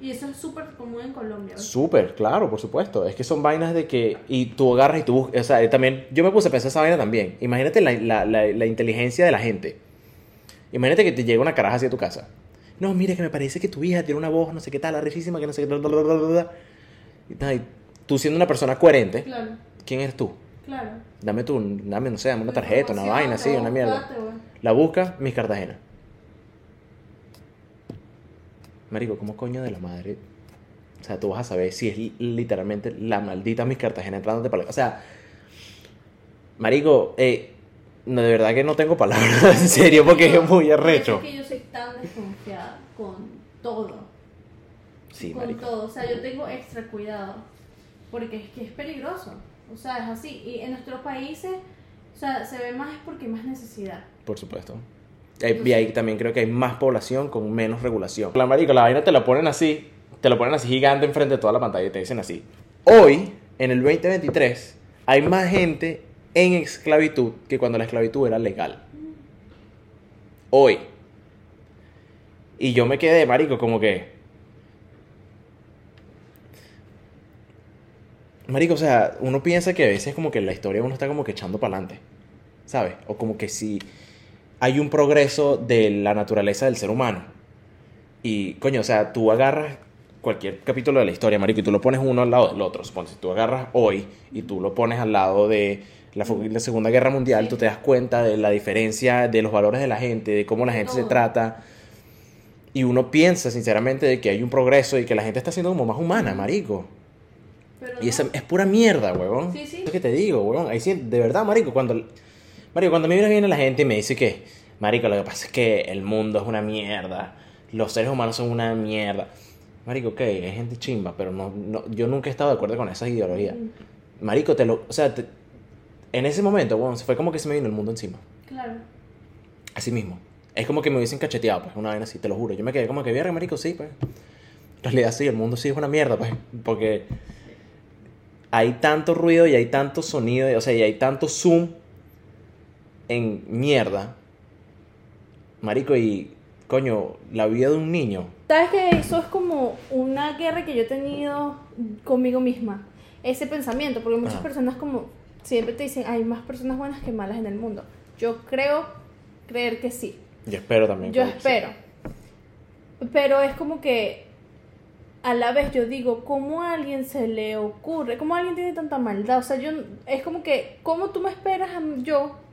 Speaker 2: Y eso es súper común en Colombia.
Speaker 1: Súper, claro, por supuesto. Es que son vainas de que. Y tú agarras y tú. bus- O sea, también. Yo me puse a pensar esa vaina también. Imagínate la, la, la, la inteligencia de la gente. Imagínate que te llega una caraja hacia tu casa. No, mire, que me parece que tu hija tiene una voz, no sé qué tal, arrechísima, que no sé qué. bla, bla, bla, bla, bla, bla". Y tal, y tú siendo una persona coherente,
Speaker 2: Claro,
Speaker 1: ¿quién eres tú?
Speaker 2: claro.
Speaker 1: Dame tú, dame, no sé, dame una tarjeta, una vaina, así, una mierda. La busca, mis Cartagena. Marico, ¿cómo coño de la madre O sea, tú vas a saber si es li- literalmente la maldita Miss Cartagena entrándote para la... O sea, marico, eh, no, de verdad que no tengo palabras, en serio, porque es muy arrecho.
Speaker 2: Es que yo soy tan desconfiada con todo.
Speaker 1: Sí,
Speaker 2: con
Speaker 1: marico.
Speaker 2: todo. O sea, yo tengo extra cuidado. Porque es que es peligroso. O sea, es así. Y en nuestros países, o sea, se ve más porque hay más necesidad.
Speaker 1: Por supuesto. Y ahí también creo que hay más población con menos regulación. La marico, la vaina te la ponen así, te lo ponen así gigante enfrente de toda la pantalla y te dicen así. Hoy, en el 2023, hay más gente en esclavitud que cuando la esclavitud era legal. Hoy. Y yo me quedé, marico, como que... Marico, o sea, uno piensa que a veces como que la historia uno está como que echando para adelante. ¿Sabes? O como que si hay un progreso de la naturaleza del ser humano. Y, coño, o sea, tú agarras cualquier capítulo de la historia, marico, y tú lo pones uno al lado del otro. Suponte, si tú agarras hoy y tú lo pones al lado de la, Segunda Guerra Mundial,
Speaker 2: Sí.
Speaker 1: tú te das cuenta de la diferencia de los valores de la gente, de cómo la gente se trata. Y uno piensa, sinceramente, de que hay un progreso y que la gente está siendo como más humana, marico.
Speaker 2: Pero
Speaker 1: Y
Speaker 2: no.
Speaker 1: esa es pura mierda, huevón.
Speaker 2: Sí, sí.
Speaker 1: Es que te digo, huevón. Ahí sí, de verdad, marico, cuando... Marico, cuando a mí viene la gente y me dice que... Marico, lo que pasa es que el mundo es una mierda. Los seres humanos son una mierda. Marico, ok, hay gente chimba, pero no, no, yo nunca he estado de acuerdo con esa ideología. Marico, te lo... O sea, te- en ese momento, huevón, fue como que se me vino el mundo encima.
Speaker 2: Claro.
Speaker 1: Así mismo. Es como que me hubiesen cacheteado, pues, una vaina así, te lo juro. Yo me quedé como que, vierre, marico, sí, pues. En realidad sí, el mundo sí es una mierda, pues. Porque hay tanto ruido y hay tanto sonido, o sea, y hay tanto zoom en mierda. Marico, y, coño, la vida de un niño.
Speaker 2: Sabes que eso es como una guerra que yo he tenido conmigo misma. Ese pensamiento, porque muchas
Speaker 1: Ajá.
Speaker 2: personas como siempre te dicen, hay más personas buenas que malas en el mundo. Yo creo creer que sí.
Speaker 1: Yo espero también.
Speaker 2: Yo espero. Pero es como que a la vez yo digo, ¿cómo a alguien se le ocurre? ¿Cómo alguien tiene tanta maldad? O sea, yo es como que, ¿cómo tú me esperas a mí-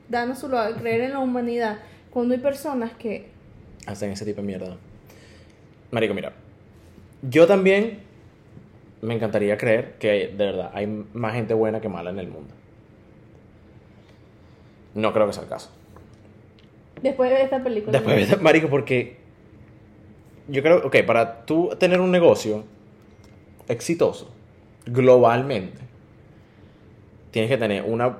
Speaker 2: yo, dándoselo a creer en la humanidad, cuando hay personas que...
Speaker 1: hacen ese tipo de mierda. Marico, mira. Yo también me encantaría creer que de verdad hay más gente buena que mala en el mundo. No creo que sea el caso.
Speaker 2: Después de esta película...
Speaker 1: Después, de- marico, porque yo creo, ok, para tú tener un negocio exitoso globalmente, tienes que tener una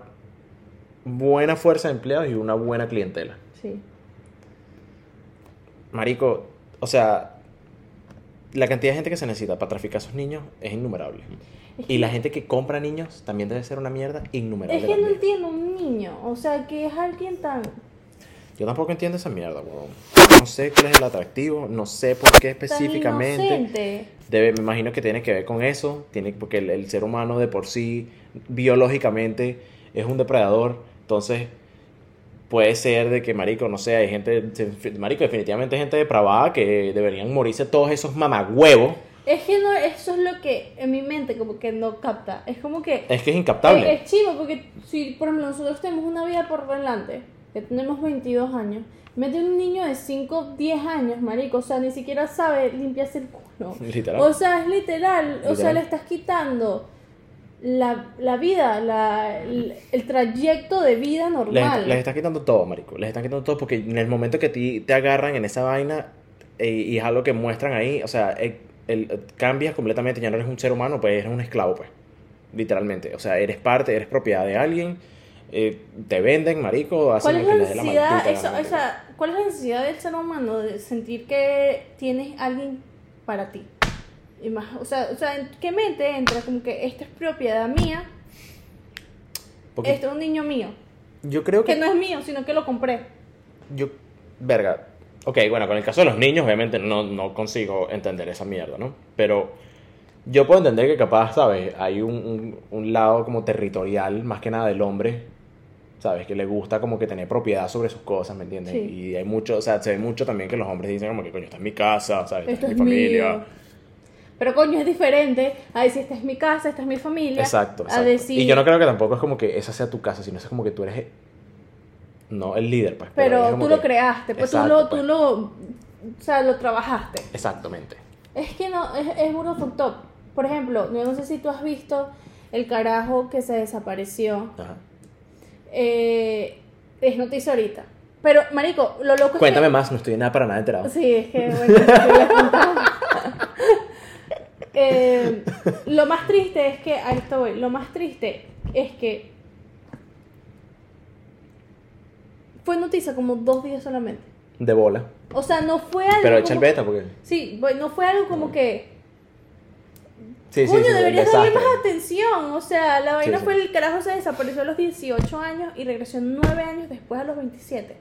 Speaker 1: buena fuerza de empleados y una buena clientela.
Speaker 2: Sí.
Speaker 1: Marico, o sea, la cantidad de gente que se necesita para traficar a esos niños es innumerable.
Speaker 2: Es
Speaker 1: Y la gente que compra niños también debe ser una mierda innumerable.
Speaker 2: Es que no entiendo un niño, o sea, que es alguien tan...
Speaker 1: Yo tampoco entiendo esa mierda, weón. No sé cuál es el atractivo, no sé por qué específicamente. Debe, me imagino que tiene que ver con eso, tiene, porque el, el ser humano de por sí, biológicamente, es un depredador. Entonces, puede ser de que, marico, no sé, hay gente, marico, definitivamente hay gente depravada que deberían morirse todos esos mamagüevos.
Speaker 2: Es que no, eso es lo que en mi mente como que no capta. Es como que...
Speaker 1: Es que es incaptable.
Speaker 2: Es, es chivo porque si, por ejemplo, nosotros tenemos una vida por delante, que tenemos 22 años, mete un niño de 5, 10 años, marico, o sea, ni siquiera sabe limpiarse el culo.
Speaker 1: Literal.
Speaker 2: O sea, es literal, o sea,
Speaker 1: Literal.
Speaker 2: le estás quitando la, la vida, la, el, el trayecto de vida
Speaker 1: Les,
Speaker 2: normal.
Speaker 1: les están quitando todo, marico. Les están quitando todo porque en el momento que ti te agarran en esa vaina eh, y es algo que muestran ahí, o sea, el, el- cambias completamente, ya no eres un ser humano, pues eres un esclavo, pues. Literalmente. O sea, eres parte, eres propiedad de alguien, eh, te venden, marico, hacen
Speaker 2: ¿Cuál es
Speaker 1: lo que
Speaker 2: la
Speaker 1: les dé la
Speaker 2: necesidad,
Speaker 1: maldita
Speaker 2: eso-
Speaker 1: gana,
Speaker 2: o
Speaker 1: marico.
Speaker 2: sea, cuál es la necesidad del ser humano de sentir que tienes alguien para ti? Y más, o sea, o sea, ¿en qué mente entra como que esta es propiedad mía,
Speaker 1: Porque
Speaker 2: esto es un niño mío,
Speaker 1: yo creo que...
Speaker 2: que no es mío, sino que lo compré?
Speaker 1: Yo, verga. Ok, bueno, con el caso de los niños, obviamente no, no consigo entender esa mierda, ¿no? Pero yo puedo entender que capaz, ¿sabes? Hay un, un, un lado como territorial, más que nada del hombre, ¿sabes? Que le gusta como que tener propiedad sobre sus cosas, ¿me entiendes?
Speaker 2: Sí.
Speaker 1: Y hay mucho, o sea, se ve mucho también que los hombres dicen como que, coño, esta es mi casa, ¿sabes?
Speaker 2: Esto
Speaker 1: Esta
Speaker 2: es
Speaker 1: es mi familia.
Speaker 2: mío. Pero coño, es diferente a decir, esta es mi casa, esta es mi familia.
Speaker 1: Exacto,
Speaker 2: A decir,
Speaker 1: Y yo no creo que tampoco es como que esa sea tu casa, sino es como que tú eres, no el líder, pues.
Speaker 2: pero
Speaker 1: como
Speaker 2: tú lo
Speaker 1: que-
Speaker 2: creaste, pues
Speaker 1: Exacto,
Speaker 2: tú lo,
Speaker 1: pues.
Speaker 2: tú lo, o sea, lo trabajaste.
Speaker 1: Exactamente.
Speaker 2: Es que no, es, es fucked up. por ejemplo, yo no sé si tú has visto el carajo que se desapareció.
Speaker 1: Ajá.
Speaker 2: Eh, es noticia ahorita. Pero, marico, lo loco
Speaker 1: Cuéntame
Speaker 2: es
Speaker 1: más, no estoy nada para nada enterado.
Speaker 2: que... Sí, es que, bueno, te voy a contar. Eh, lo más triste es que, a esto voy, lo más triste es que fue noticia como dos días solamente.
Speaker 1: De bola.
Speaker 2: O sea, no fue algo
Speaker 1: Pero echa el beta porque...
Speaker 2: Sí, no fue algo como que...
Speaker 1: Sí,
Speaker 2: Coño,
Speaker 1: sí,
Speaker 2: deberías darle más atención. O sea, la vaina fue el carajo se desapareció a los 18 años y regresó 9 años después a los 27.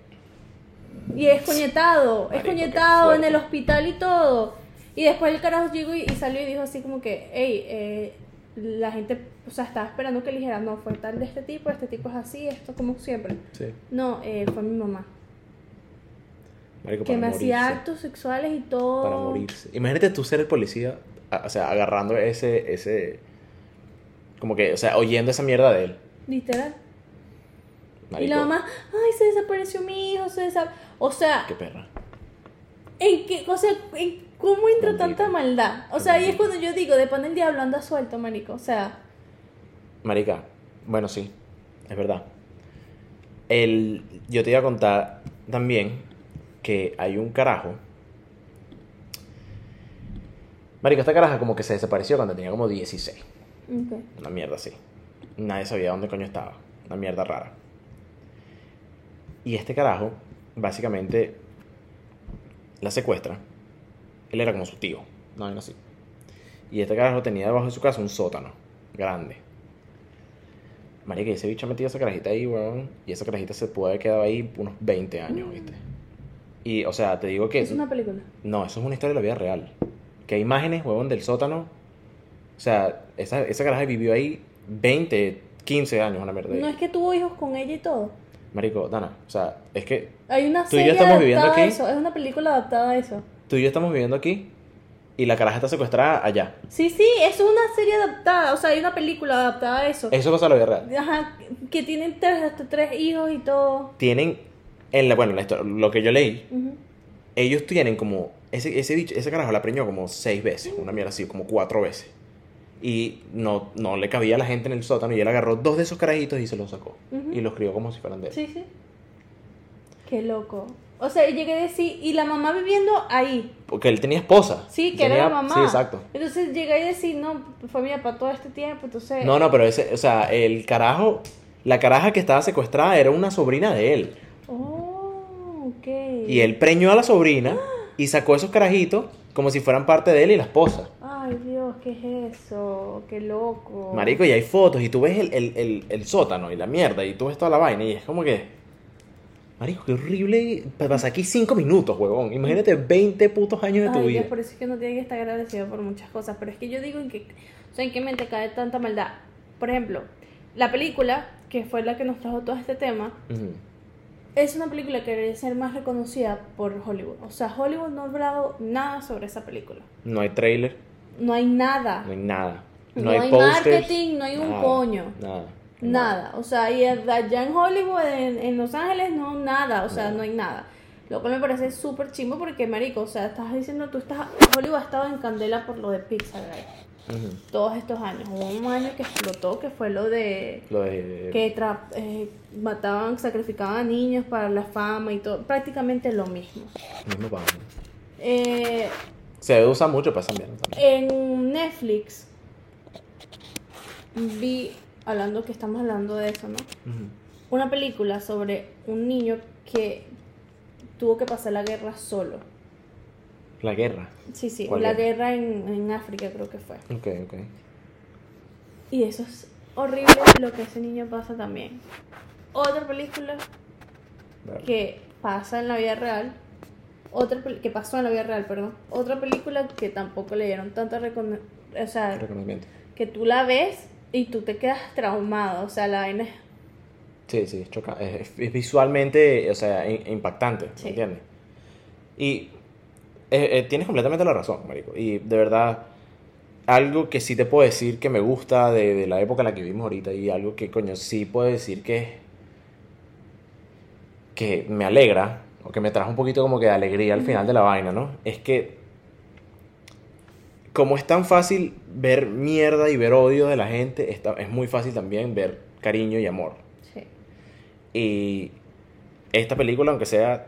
Speaker 2: Y es coñetado, es coñetado en el hospital y todo. Y después el carajo llegó y, y salió y dijo así como que, hey, eh, la gente, o sea, estaba esperando que le dijera, no, fue tal de este tipo, este tipo es así, esto como siempre.
Speaker 1: Sí.
Speaker 2: No, eh, fue mi mamá.
Speaker 1: Marico,
Speaker 2: Que me hacía actos sexuales y todo.
Speaker 1: Para morirse. Imagínate tú ser el policía, a- o sea, agarrando ese, ese... Como que, o sea, oyendo esa mierda de él.
Speaker 2: Literal. Y la mamá, ay, se desapareció mi hijo, se desa-". O sea,
Speaker 1: Qué perra.
Speaker 2: ¿en qué, o sea, en cómo entra tanta maldad? O sea, ahí es cuando yo digo, de pan el diablo anda suelto, marico. O sea,
Speaker 1: Marica, bueno, sí, es verdad. El, yo te iba a contar también que hay un carajo. Marica, esta caraja como que se desapareció cuando tenía como 16.
Speaker 2: ok.
Speaker 1: Una mierda así. Nadie sabía dónde coño estaba. Una mierda rara. Y este carajo, básicamente, la secuestra. Él era como su tío. No, no así. Y este carajo tenía debajo de su casa un sótano. Grande. Marica, y ese bicho ha metido esa carajita ahí, weón. Y esa carajita se puede haber quedado ahí unos 20 años, ¿viste? Y, o sea, te digo que...
Speaker 2: es una película.
Speaker 1: No, eso es una historia de la vida real. Que hay imágenes, huevón, del sótano. O sea, esa, esa caraja vivió ahí 20, 15 años, una mierda.
Speaker 2: No es que tuvo hijos con ella y todo.
Speaker 1: Marico, Dana, o sea, es que
Speaker 2: Hay una
Speaker 1: Tú y yo
Speaker 2: serie
Speaker 1: estamos viviendo
Speaker 2: adaptada a
Speaker 1: aquí.
Speaker 2: eso. Es una película adaptada a eso.
Speaker 1: Tú y yo estamos viviendo aquí y la caraja está secuestrada allá.
Speaker 2: Sí, sí, eso es una serie adaptada. O sea, hay una película adaptada a eso.
Speaker 1: Eso pasa la vida real.
Speaker 2: Ajá, que tienen tres, hasta tres hijos y todo.
Speaker 1: Tienen, en la, bueno, la historia, lo que yo leí, ellos tienen como, ese, ese bicho, ese carajo la preñó como seis veces, una mierda así, como cuatro veces. Y no, no le cabía a la gente en el sótano y él agarró dos de esos carajitos y se los sacó. Y los crió como si fueran de él.
Speaker 2: Sí, sí. Qué loco. O sea, llegué a decir, y la mamá viviendo ahí.
Speaker 1: Porque él tenía esposa.
Speaker 2: Sí, que
Speaker 1: Tenía-
Speaker 2: era la mamá.
Speaker 1: Sí, exacto.
Speaker 2: Entonces llegué a decir, no, fue mi papá todo este tiempo, entonces...
Speaker 1: No, no, pero ese, o sea, el carajo, la caraja que estaba secuestrada era una sobrina de él.
Speaker 2: Oh, ok.
Speaker 1: Y él preñó a la sobrina y sacó esos carajitos como si fueran parte de él y la esposa.
Speaker 2: Ay, Dios, ¿qué es eso? Qué loco.
Speaker 1: Marico, y hay fotos y tú ves el, el, el, el sótano y la mierda y tú ves toda la vaina y es como que... Marico, qué horrible pasar aquí cinco minutos, huevón. Imagínate 20 putos años de tu
Speaker 2: Ay,
Speaker 1: vida.
Speaker 2: Dios, por eso es que uno tiene que estar agradecido por muchas cosas. Pero es que yo digo en que, o sea, en qué mente cae tanta maldad. Por ejemplo, la película, que fue la que nos trajo todo este tema, es una película que debería ser más reconocida por Hollywood. O sea, Hollywood no ha hablado nada sobre esa película.
Speaker 1: No hay trailer,
Speaker 2: No hay nada.
Speaker 1: no hay nada.
Speaker 2: No
Speaker 1: No,
Speaker 2: hay marketing, no hay un
Speaker 1: nada,
Speaker 2: coño.
Speaker 1: Nada.
Speaker 2: Nada. O sea, y allá en Hollywood, en, en Los Ángeles, no, nada. O sea,
Speaker 1: No.
Speaker 2: no hay nada. Lo cual me parece súper chimbo porque, marico, o sea, estás diciendo, tú estás... Hollywood ha estado en candela por lo de Pixar?
Speaker 1: Ujú.
Speaker 2: todos estos años. Hubo un año que explotó, que fue lo de
Speaker 1: Lo de...
Speaker 2: que tra- eh, mataban, sacrificaban a niños para la fama y todo. Prácticamente lo mismo.
Speaker 1: Mismo.
Speaker 2: Eh,
Speaker 1: Se usar mucho para esa mierda también.
Speaker 2: en Netflix vi, hablando que estamos hablando de eso, ¿no? Una película sobre un niño que tuvo que pasar la guerra solo.
Speaker 1: La guerra.
Speaker 2: Sí, sí,
Speaker 1: ¿Cuál
Speaker 2: la
Speaker 1: guerra?
Speaker 2: guerra en, en África creo que fue.
Speaker 1: Ok, ok.
Speaker 2: Y eso es horrible lo que ese niño pasa también. Otra película
Speaker 1: Vale.
Speaker 2: que pasa en la vida real. Otra que pasó en la vida real, perdón. Otra película que tampoco le dieron tanta recono- o sea,
Speaker 1: Reconocimiento.
Speaker 2: que tú la ves y tú te quedas traumado, o sea, la vaina es
Speaker 1: Sí, sí, choca. Es, es visualmente, o sea, in- impactante,
Speaker 2: Sí.
Speaker 1: ¿me entiendes? Y eh, eh, tienes completamente la razón, marico. Y de verdad, algo que sí te puedo decir que me gusta de, de la época en la que vivimos ahorita y algo que, coño, sí puedo decir que, que me alegra, o que me trajo un poquito como que de alegría al final de la vaina, ¿no? Es que como es tan fácil ver mierda y ver odio de la gente, está, es muy fácil también ver cariño y amor.
Speaker 2: Sí.
Speaker 1: Y esta película, aunque sea,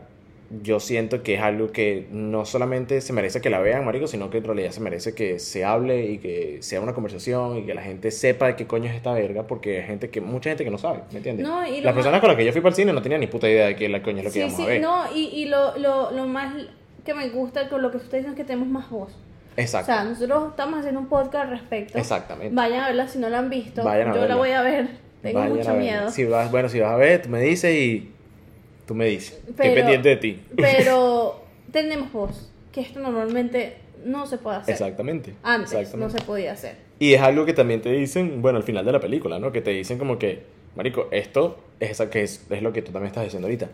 Speaker 1: yo siento que es algo que no solamente se merece que la vean, marico, sino que en realidad se merece que se hable y que sea una conversación y que la gente sepa de qué coño es esta verga, porque hay gente que, mucha gente que no sabe, ¿me entiendes?
Speaker 2: No, y
Speaker 1: Las
Speaker 2: más-
Speaker 1: personas con las que yo fui para el cine no tenían ni puta idea de qué la coño es lo que
Speaker 2: Sí,
Speaker 1: íbamos
Speaker 2: sí,
Speaker 1: a ver.
Speaker 2: no, y, y lo, lo, lo más que me gusta con lo que ustedes dicen es que tenemos más voz.
Speaker 1: Exacto.
Speaker 2: O sea, nosotros estamos haciendo un podcast al respecto.
Speaker 1: Exactamente.
Speaker 2: Vayan a verla si no la han visto.
Speaker 1: Vayan a
Speaker 2: Yo
Speaker 1: verla.
Speaker 2: la voy a ver. Tengo
Speaker 1: Vayan
Speaker 2: mucho miedo.
Speaker 1: Si vas, bueno, si vas a ver, tú me dices y tú me dices. Estoy
Speaker 2: Pero-
Speaker 1: pendiente de ti.
Speaker 2: Pero tenemos voz, que esto normalmente no se puede hacer.
Speaker 1: Exactamente.
Speaker 2: Antes
Speaker 1: Exactamente.
Speaker 2: no se podía hacer.
Speaker 1: Y es algo que también te dicen, bueno, al final de la película, ¿no? Que te dicen como que, Marico, esto es, esa, que es, es lo que tú también estás diciendo ahorita.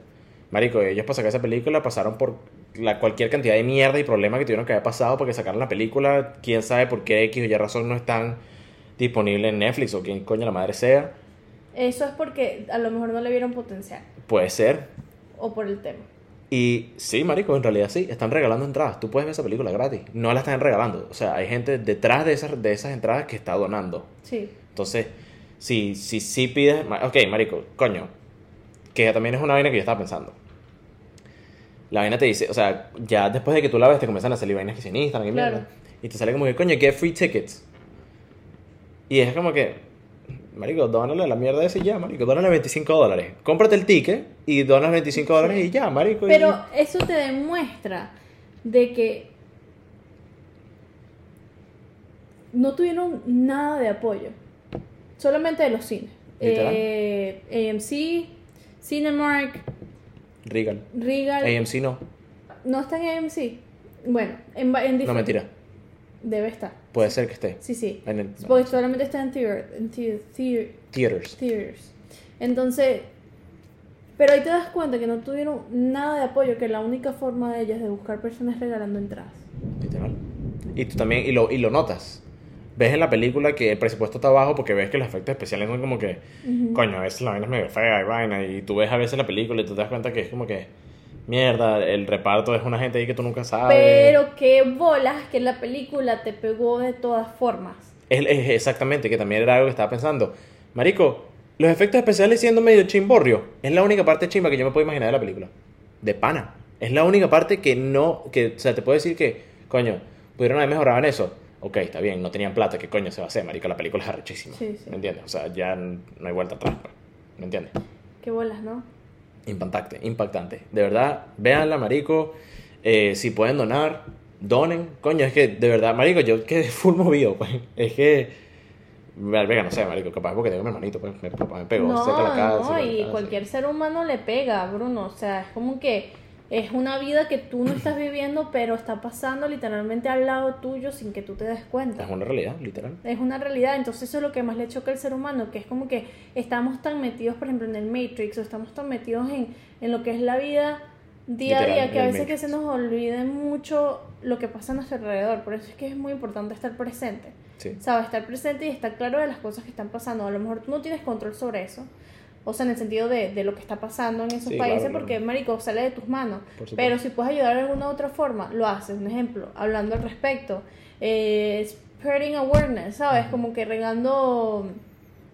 Speaker 1: Marico, ellos para sacar esa película pasaron por la, cualquier cantidad de mierda y problemas que tuvieron que haber pasado para que sacaran la película. Quién sabe por qué X o Y razón no están disponibles en Netflix o quien coño la madre sea.
Speaker 2: Eso es porque a lo mejor no le vieron potencial.
Speaker 1: Puede ser.
Speaker 2: O por el tema.
Speaker 1: Y sí, marico, en realidad sí, están regalando entradas. Tú puedes ver esa película gratis. No la están regalando. O sea, hay gente detrás de esas, de esas entradas que está donando.
Speaker 2: Sí.
Speaker 1: Entonces, si, si, si pides... ma- Ok, marico, coño. Que también es una vaina que yo estaba pensando. La vaina te dice, o sea, ya después de que tú la ves te comienzan a salir vainas que se Instagram y
Speaker 2: Claro.
Speaker 1: mierda. Y te sale como que, coño, get free tickets. Y es como que, marico, dónale la mierda esa y ya, marico, dónale 25 dólares. Cómprate el ticket y donas 25 dólares y ya, marico. y-
Speaker 2: Pero eso te demuestra de que no tuvieron nada de apoyo. Solamente de los cines.
Speaker 1: Literal.
Speaker 2: Eh, AMC, Cinemark,
Speaker 1: Regal.
Speaker 2: Regal.
Speaker 1: AMC no.
Speaker 2: ¿No está en AMC? Bueno, en, en
Speaker 1: No, mentira.
Speaker 2: Debe estar.
Speaker 1: Puede ser que esté.
Speaker 2: Sí, sí.
Speaker 1: En el,
Speaker 2: Porque solamente está en, theater- en thea- thea-
Speaker 1: theaters.
Speaker 2: theaters. Entonces, pero ahí te das cuenta que no tuvieron nada de apoyo, que la única forma de ellas de buscar personas regalando entradas.
Speaker 1: Literal. Y tú también, y lo, y lo notas. Ves en la película que el presupuesto está bajo porque ves que los efectos especiales son como que, coño, a veces la vaina es medio fea y vaina. Y tú ves a veces la película y tú te das cuenta que es como que, mierda, el reparto es una gente ahí que tú nunca sabes.
Speaker 2: Pero qué bolas que la película te pegó de todas formas.
Speaker 1: Es, es exactamente, que también era algo que estaba pensando. Marico, los efectos especiales siendo medio chimborrio, es la única parte chimba que yo me puedo imaginar de la película. De pana. Es la única parte que no, que, o sea, te puedo decir que, coño, pudieron haber mejorado en eso. Ok, está bien, no tenían plata, ¿qué coño se va a hacer, marico? La película es arrechísima.
Speaker 2: Sí, sí.
Speaker 1: ¿Me entiendes? O sea, ya no hay vuelta atrás, pues. ¿Me entiendes?
Speaker 2: Qué bolas, ¿no?
Speaker 1: Impactante, impactante. De verdad, véanla, marico. Eh, si pueden donar, donen. Coño, es que, de verdad, marico, yo quedé full movido, pues. Es que, verga, no sé, marico, capaz porque tengo mi hermanito, pues, me, me pegó
Speaker 2: no,
Speaker 1: cerca de la casa.
Speaker 2: no,
Speaker 1: la
Speaker 2: y cualquier ser humano le pega, Bruno. O sea, es como que es una vida que tú no estás viviendo, pero está pasando literalmente al lado tuyo sin que tú te des cuenta.
Speaker 1: Es una realidad, literal.
Speaker 2: Es una realidad, entonces eso es lo que más le choca al ser humano, que es como que estamos tan metidos, por ejemplo, en el Matrix, o estamos tan metidos en, en lo que es la vida día a día, que a veces que se nos olvide mucho lo que pasa a nuestro alrededor. Por eso es que es muy importante estar presente.
Speaker 1: Sí.
Speaker 2: ¿Sabes? Estar presente y estar claro de las cosas que están pasando. A lo mejor tú no tienes control sobre eso. O sea, en el sentido de, de lo que está pasando en esos
Speaker 1: Sí,
Speaker 2: países,
Speaker 1: claro,
Speaker 2: porque, marico, sale de tus manos. Pero si puedes ayudar de alguna u otra forma, lo haces. Un ejemplo, hablando al respecto. Eh, spreading awareness, ¿sabes? Como que regando...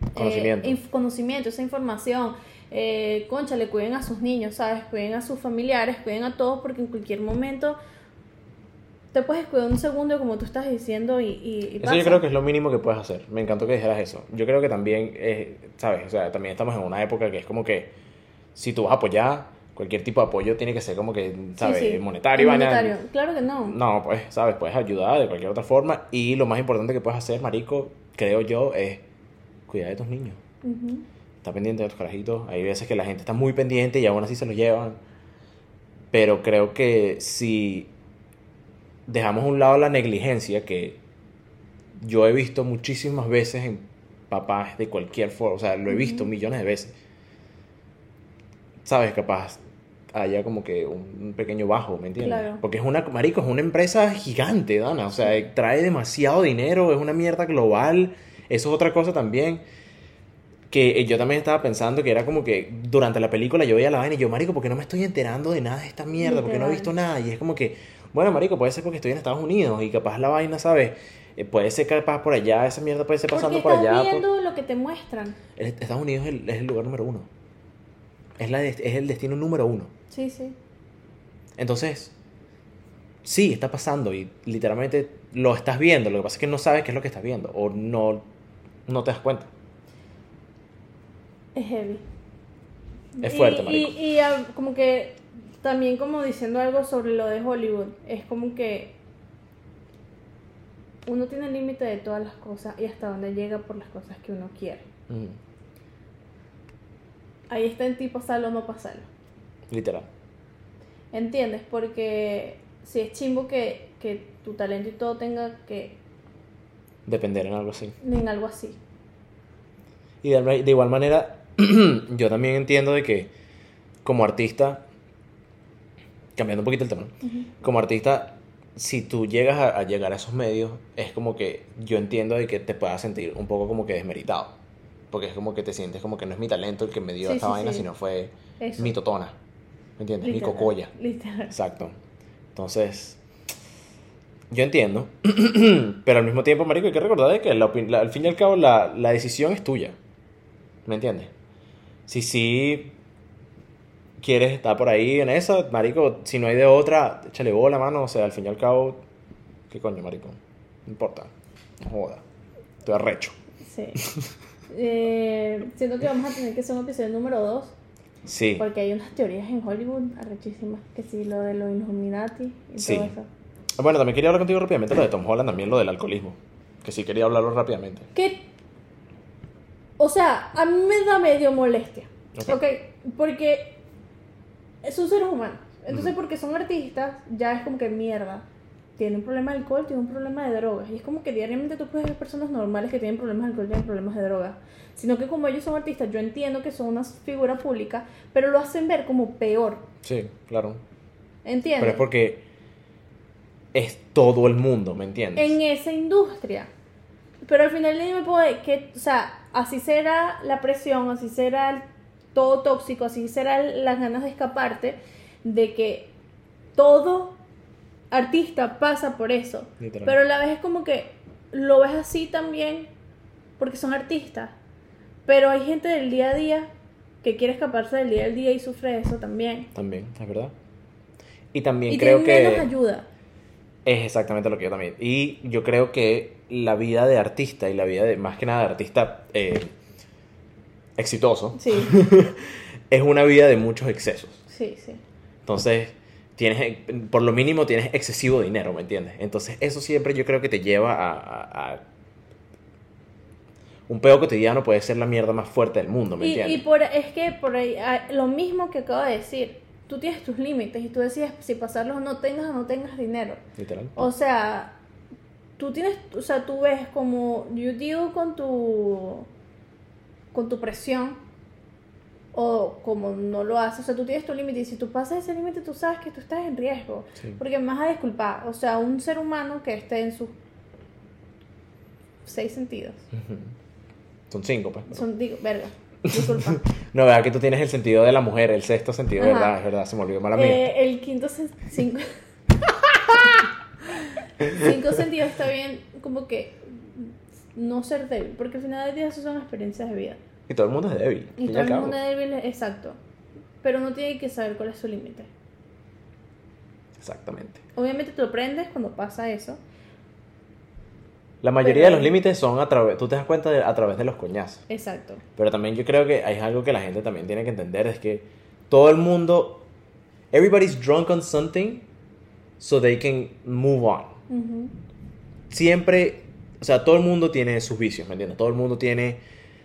Speaker 2: eh,
Speaker 1: Conocimiento.
Speaker 2: conocimiento, esa información. Eh, concha, le cuiden a sus niños, ¿sabes? Cuiden a sus familiares, cuiden a todos, porque en cualquier momento te puedes cuidar un segundo, como tú estás diciendo, y, y, y
Speaker 1: Eso yo creo que es lo mínimo que puedes hacer. Me encantó que dijeras eso. Yo creo que también, eh, ¿sabes? O sea, también estamos en una época que es como que si tú vas a apoyar, cualquier tipo de apoyo tiene que ser como que, ¿sabes?
Speaker 2: Sí, sí.
Speaker 1: Monetario, vaina.
Speaker 2: Monetario. Claro que no.
Speaker 1: No, pues, ¿sabes? Puedes ayudar de cualquier otra forma. Y lo más importante que puedes hacer, marico, creo yo, es cuidar de tus niños. Está pendiente de tus carajitos. Hay veces que la gente está muy pendiente y aún así se los llevan. Pero creo que si dejamos a un lado la negligencia que yo he visto muchísimas veces en papás de cualquier forma, o sea, lo he visto millones de veces. Sabes, capaz haya como que un pequeño bajo, ¿me entiendes?
Speaker 2: Claro.
Speaker 1: Porque es una, marico, es una empresa gigante, Dana, o sea, trae demasiado dinero, es una mierda global, eso es otra cosa también que eh, yo también estaba pensando que era como que durante la película yo veía la vaina y yo, marico, ¿por qué no me estoy enterando de nada de esta mierda? ¿Por qué no he
Speaker 2: Literal.
Speaker 1: visto nada? Y es como que, Bueno, marico, puede ser porque estoy en Estados Unidos y capaz la vaina, ¿sabes? Eh, puede ser capaz por allá, esa mierda puede ser pasando por
Speaker 2: estás
Speaker 1: allá. por-
Speaker 2: viendo lo que te muestran.
Speaker 1: El- Estados Unidos es el, es el lugar número uno. Es, la, es el destino número uno.
Speaker 2: Sí, sí.
Speaker 1: Entonces, sí, está pasando y literalmente lo estás viendo. Lo que pasa es que no sabes qué es lo que estás viendo o no, no te das cuenta.
Speaker 2: Es heavy.
Speaker 1: Es fuerte,
Speaker 2: y,
Speaker 1: marico.
Speaker 2: y, y, ah, como que también como diciendo algo sobre lo de Hollywood, es como que uno tiene el límite de todas las cosas y hasta dónde llega por las cosas que uno quiere.
Speaker 1: Mm,
Speaker 2: Ahí está en ti pasarlo o no pasarlo.
Speaker 1: literal.
Speaker 2: ¿Entiendes? Porque si es chimbo que, que tu talento y todo tenga que
Speaker 1: Depender en algo así.
Speaker 2: en algo así.
Speaker 1: Y de, de igual manera, yo también entiendo de que como artista, cambiando un poquito el tema, ¿no? como artista, si tú llegas a, a llegar a esos medios, es como que yo entiendo de que te puedas sentir un poco como que desmeritado. Porque es como que te sientes como que no es mi talento el que me dio
Speaker 2: Sí,
Speaker 1: esta
Speaker 2: sí,
Speaker 1: vaina,
Speaker 2: sí.
Speaker 1: sino fue
Speaker 2: Eso.
Speaker 1: mi totona. ¿Me entiendes? Mi
Speaker 2: Literal,
Speaker 1: cocoya.
Speaker 2: Literal.
Speaker 1: Exacto. Entonces, yo entiendo, pero al mismo tiempo, marico, hay que recordar de que la la- al fin y al cabo la, la decisión es tuya. ¿Me entiendes? Si sí quieres estar por ahí en esa, marico, si no hay de otra, échale bola, mano. O sea, al fin y al cabo, ¿qué coño, marico? No importa. No joda. Estoy arrecho.
Speaker 2: Sí. Eh, siento que vamos a tener que hacer un episodio número 2
Speaker 1: Sí.
Speaker 2: porque hay unas teorías en Hollywood arrechísimas que sí, lo de los Illuminati y
Speaker 1: Sí.
Speaker 2: todo eso.
Speaker 1: Bueno, también quería hablar contigo rápidamente lo de Tom Holland, también lo del alcoholismo. Que sí quería hablarlo rápidamente.
Speaker 2: Que, o sea, a mí me da medio molestia,
Speaker 1: Ok.
Speaker 2: ¿ok? Porque son seres humanos. Entonces, porque son artistas, ya es como que mierda. Tienen un problema de alcohol, tienen un problema de drogas. Y es como que diariamente tú puedes ver personas normales que tienen problemas de alcohol, tienen problemas de drogas. Sino que como ellos son artistas, yo entiendo que son una figura pública, pero lo hacen ver como peor.
Speaker 1: Sí, claro.
Speaker 2: ¿Entiendes?
Speaker 1: Pero es porque es todo el mundo, ¿me entiendes?
Speaker 2: en esa industria. Pero al final día me puedo que, o sea, así será la presión, así será el- todo tóxico, así serán las ganas de escaparte, de que todo artista pasa por eso. Pero a la vez es como que lo ves así también, porque son artistas. Pero hay gente del día a día que quiere escaparse del día al día y sufre de eso también.
Speaker 1: También, es verdad. Y también
Speaker 2: Y
Speaker 1: creo
Speaker 2: tienen menos
Speaker 1: que
Speaker 2: ayuda.
Speaker 1: es exactamente lo que yo también. Y yo creo que la vida de artista y la vida de, más que nada, de artista eh, exitoso,
Speaker 2: Sí,
Speaker 1: es una vida de muchos excesos.
Speaker 2: sí, sí.
Speaker 1: Entonces, tienes, por lo mínimo tienes excesivo dinero, ¿me entiendes? Entonces, eso siempre yo creo que te lleva a, a- a- Un pedo cotidiano puede ser la mierda más fuerte del mundo, ¿me
Speaker 2: Y,
Speaker 1: entiendes?
Speaker 2: y por, es que por ahí, ah, lo mismo que acabo de decir, tú tienes tus límites y tú decides si pasarlos o no tengas o no tengas dinero.
Speaker 1: Literal.
Speaker 2: O sea, tú tienes, o sea, tú ves como you deal con tu con tu presión o como no lo haces, o sea, tú tienes tu límite y si tú pasas ese límite tú sabes que tú estás en riesgo,
Speaker 1: Sí.
Speaker 2: porque vas a disculpar, o sea, un ser humano que esté en sus seis sentidos.
Speaker 1: Son cinco, pues.
Speaker 2: son digo, verga, disculpa.
Speaker 1: No, verdad que tú tienes el sentido de la mujer, el sexto sentido,
Speaker 2: Ajá.
Speaker 1: ¿verdad? Es verdad, se me olvidó mala mía.
Speaker 2: Eh, el quinto cinco cinco sentidos está bien como que no ser débil porque al final del día eso son experiencias de vida
Speaker 1: Y todo el mundo es débil.
Speaker 2: y todo el
Speaker 1: cabo.
Speaker 2: mundo es débil exacto pero uno tiene que saber cuál es su límite
Speaker 1: Exactamente.
Speaker 2: obviamente te lo aprendes cuando pasa eso
Speaker 1: La mayoría
Speaker 2: Pero-
Speaker 1: de los límites son a través, tú te das cuenta de- a través de los coñazos.
Speaker 2: exacto
Speaker 1: Pero también yo creo que hay algo que la gente también tiene que entender, es que todo el mundo, everybody's drunk on something so they can move on. Siempre, o sea, todo el mundo tiene sus vicios, ¿me entiendes? Todo el mundo tiene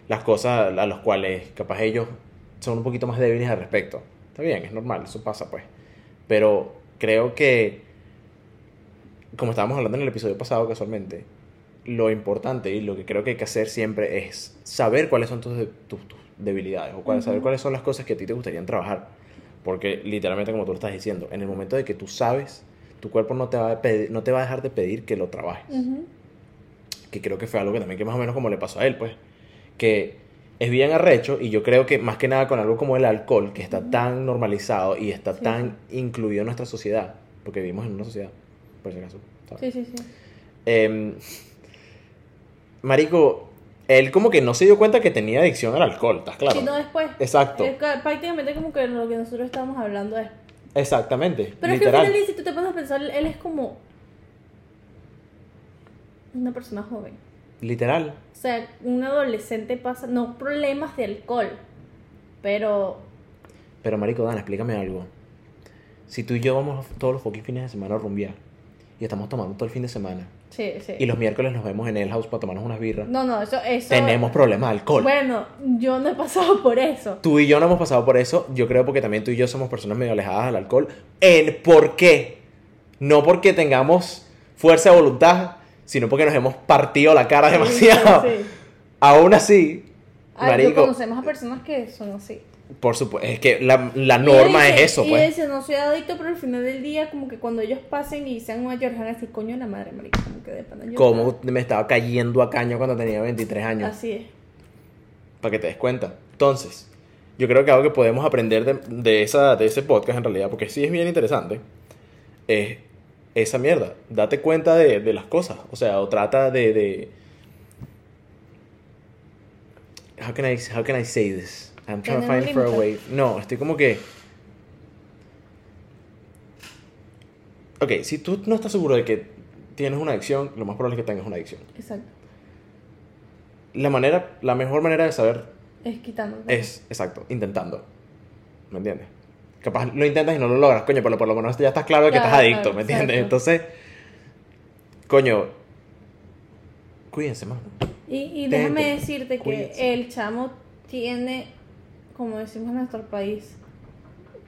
Speaker 1: las cosas a las cuales capaz ellos son un poquito más débiles al respecto. Está bien, es normal, eso pasa pues. Pero creo que, como estábamos hablando en el episodio pasado casualmente, lo importante y lo que creo que hay que hacer siempre es saber cuáles son tus, tus, tus debilidades o cuáles, saber cuáles son las cosas que a ti te gustaría trabajar. Porque literalmente, como tú lo estás diciendo, en el momento de que tú sabes, tu cuerpo no te va a, pedir- no te va a dejar de pedir que lo trabajes que creo que fue algo que también que más o menos como le pasó a él, pues, que es bien arrecho y yo creo que más que nada con algo como el alcohol, que está tan normalizado y está
Speaker 2: Sí.
Speaker 1: tan incluido en nuestra sociedad, porque vivimos en una sociedad, por si acaso. ¿sabes?
Speaker 2: Sí, sí, sí.
Speaker 1: Em, marico, él como que no se dio cuenta que tenía adicción al alcohol, ¿estás claro?
Speaker 2: Sino después.
Speaker 1: Exacto.
Speaker 2: Es ca- prácticamente como que lo que nosotros estábamos hablando es.
Speaker 1: Exactamente.
Speaker 2: Pero es que al final, si tú te pones a pensar, él es como. Una persona joven.
Speaker 1: Literal.
Speaker 2: O sea, un adolescente pasa. No problemas de alcohol. Pero.
Speaker 1: Pero marico, Dana, explícame algo. Si tú y yo vamos todos los fucking fines de semana a rumbear y estamos tomando todo el fin de semana
Speaker 2: Sí, sí.
Speaker 1: y los miércoles nos vemos en el house para tomarnos unas birras,
Speaker 2: No, no, eso. eso
Speaker 1: tenemos problemas de alcohol.
Speaker 2: Bueno, yo no he pasado por eso.
Speaker 1: Tú y yo no hemos pasado por eso. Yo creo porque también tú y yo somos personas medio alejadas del alcohol. ¿En por qué? No porque tengamos fuerza de voluntad, sino porque nos hemos partido la cara demasiado.
Speaker 2: Sí.
Speaker 1: Aún así,
Speaker 2: Ay,
Speaker 1: marico,
Speaker 2: conocemos a personas que son así.
Speaker 1: por supuesto, es que la, la norma
Speaker 2: Y dice-
Speaker 1: es eso,
Speaker 2: Y
Speaker 1: pues.
Speaker 2: dice, no soy adicto, pero al final del día, como que cuando ellos pasen y sean mayores, van a decir, coño, la madre, marico, como que de pana yo
Speaker 1: Como me estaba cayendo a caño cuando tenía 23 años.
Speaker 2: Así es.
Speaker 1: para que te des cuenta. Entonces, yo creo que algo que podemos aprender de, de esa, de ese podcast en realidad, porque sí es bien interesante, es esa mierda. Date cuenta de, de las cosas. O sea, o trata de... de how, can I, how can I say this? I'm trying to find for a way. No, estoy como que... Ok, si tú no estás seguro de que tienes una adicción, lo más probable es que tengas una adicción.
Speaker 2: Exacto.
Speaker 1: La manera, la mejor manera de saber
Speaker 2: Es quitando.
Speaker 1: es, exacto, intentando. ¿Me entiendes? Capaz lo intentas y no lo logras, coño, pero por lo menos ya estás claro de que
Speaker 2: Claro,
Speaker 1: estás adicto,
Speaker 2: claro,
Speaker 1: ¿me entiendes?
Speaker 2: exacto.
Speaker 1: Entonces, coño, cuídense, mano.
Speaker 2: Y, déjame decirte que el chamo tiene, como decimos en nuestro país,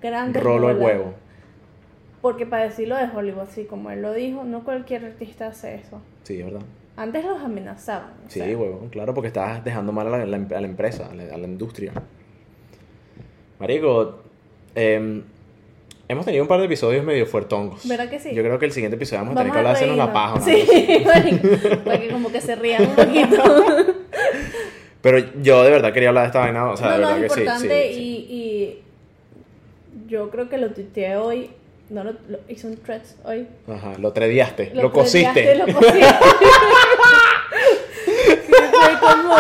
Speaker 2: grandes
Speaker 1: Rolo
Speaker 2: bolas.
Speaker 1: huevo.
Speaker 2: Porque para decirlo de Hollywood, así como él lo dijo, no cualquier artista hace eso.
Speaker 1: Sí, es verdad.
Speaker 2: Antes los amenazaban.
Speaker 1: Sí,
Speaker 2: sea,
Speaker 1: huevo, claro, porque estás dejando mal a la, la- a la empresa, a la, a la industria. Marico, em, hemos tenido un par de episodios medio fuertongos.
Speaker 2: ¿Verdad que sí?
Speaker 1: Yo creo que el siguiente episodio vamos a tener que hablar de hacernos la paja. ¿no?
Speaker 2: Sí, marico, para que como que se rían un poquito.
Speaker 1: Pero yo de verdad quería hablar de esta vaina, o sea,
Speaker 2: no,
Speaker 1: de
Speaker 2: no,
Speaker 1: verdad
Speaker 2: es
Speaker 1: que sí,
Speaker 2: importante
Speaker 1: sí, sí.
Speaker 2: Y, y yo creo que lo tuiteé hoy. No lo, lo- hice un thread hoy.
Speaker 1: Ajá, lo trediaste, lo,
Speaker 2: tuiteaste,
Speaker 1: cosiste.
Speaker 2: Lo cosiste. fue como.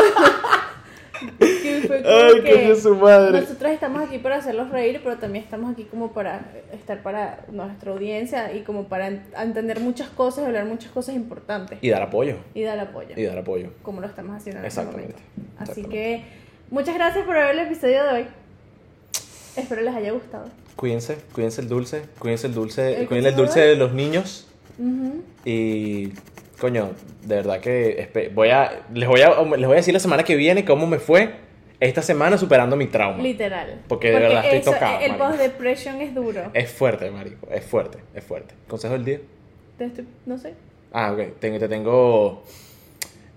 Speaker 1: Ay,
Speaker 2: que
Speaker 1: qué de su madre.
Speaker 2: Nosotros estamos aquí para hacerlos reír, pero también estamos aquí como para estar para nuestra audiencia y como para en- entender muchas cosas, hablar muchas cosas importantes
Speaker 1: Y dar apoyo.
Speaker 2: y dar apoyo,
Speaker 1: Y dar apoyo.
Speaker 2: como lo estamos haciendo en este
Speaker 1: Exactamente.
Speaker 2: momento. Así que muchas gracias por ver el episodio de hoy. Espero les haya gustado.
Speaker 1: Cuídense, cuídense el dulce, cuídense el dulce,
Speaker 2: ¿El
Speaker 1: cuídense el dulce de los niños.
Speaker 2: Ujú.
Speaker 1: Y coño, de verdad que voy a les voy a les voy a decir la semana que viene cómo me fue esta semana superando mi trauma.
Speaker 2: Literal.
Speaker 1: Porque de verdad estoy tocado,
Speaker 2: El
Speaker 1: marico.
Speaker 2: post-depression es duro.
Speaker 1: Es fuerte, marico, es fuerte, es fuerte. Consejo del día.
Speaker 2: Te estoy- no sé.
Speaker 1: Ah, ok, te, te tengo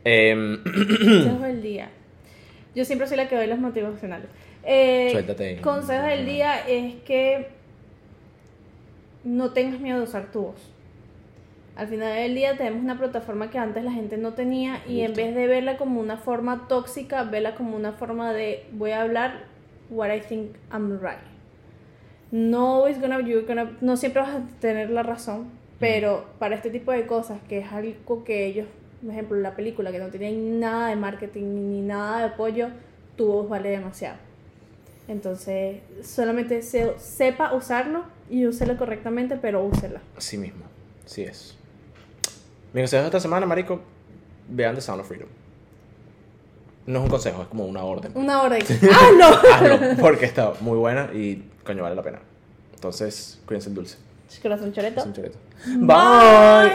Speaker 1: em,
Speaker 2: Consejos del día. Yo siempre soy la que doy los motivacionales. Eh,
Speaker 1: Suéltate.
Speaker 2: Consejos del día es que no tengas miedo de usar tu voz. Al final del día tenemos una plataforma que antes la gente no tenía y en vez de verla como una forma tóxica, verla como una forma de voy a hablar what I think I'm right. No always gonna, you're gonna- no siempre vas a tener la razón, pero para este tipo de cosas, que es algo que ellos, por ejemplo, la película, que no tienen nada de marketing ni nada de apoyo, tu voz vale demasiado. Entonces, solamente se- sepa usarlo y úselo correctamente, pero úsela.
Speaker 1: Así mismo, así es. Mi consejo de esta semana, marico, vean The Sound of Freedom. No es un consejo, es como una orden.
Speaker 2: Una orden. ¡Ah, no!
Speaker 1: Hazlo, porque está muy buena y coño vale la pena. Entonces, cuídense el dulce.
Speaker 2: Corazón choreto.
Speaker 1: Un choreto.
Speaker 2: Bye.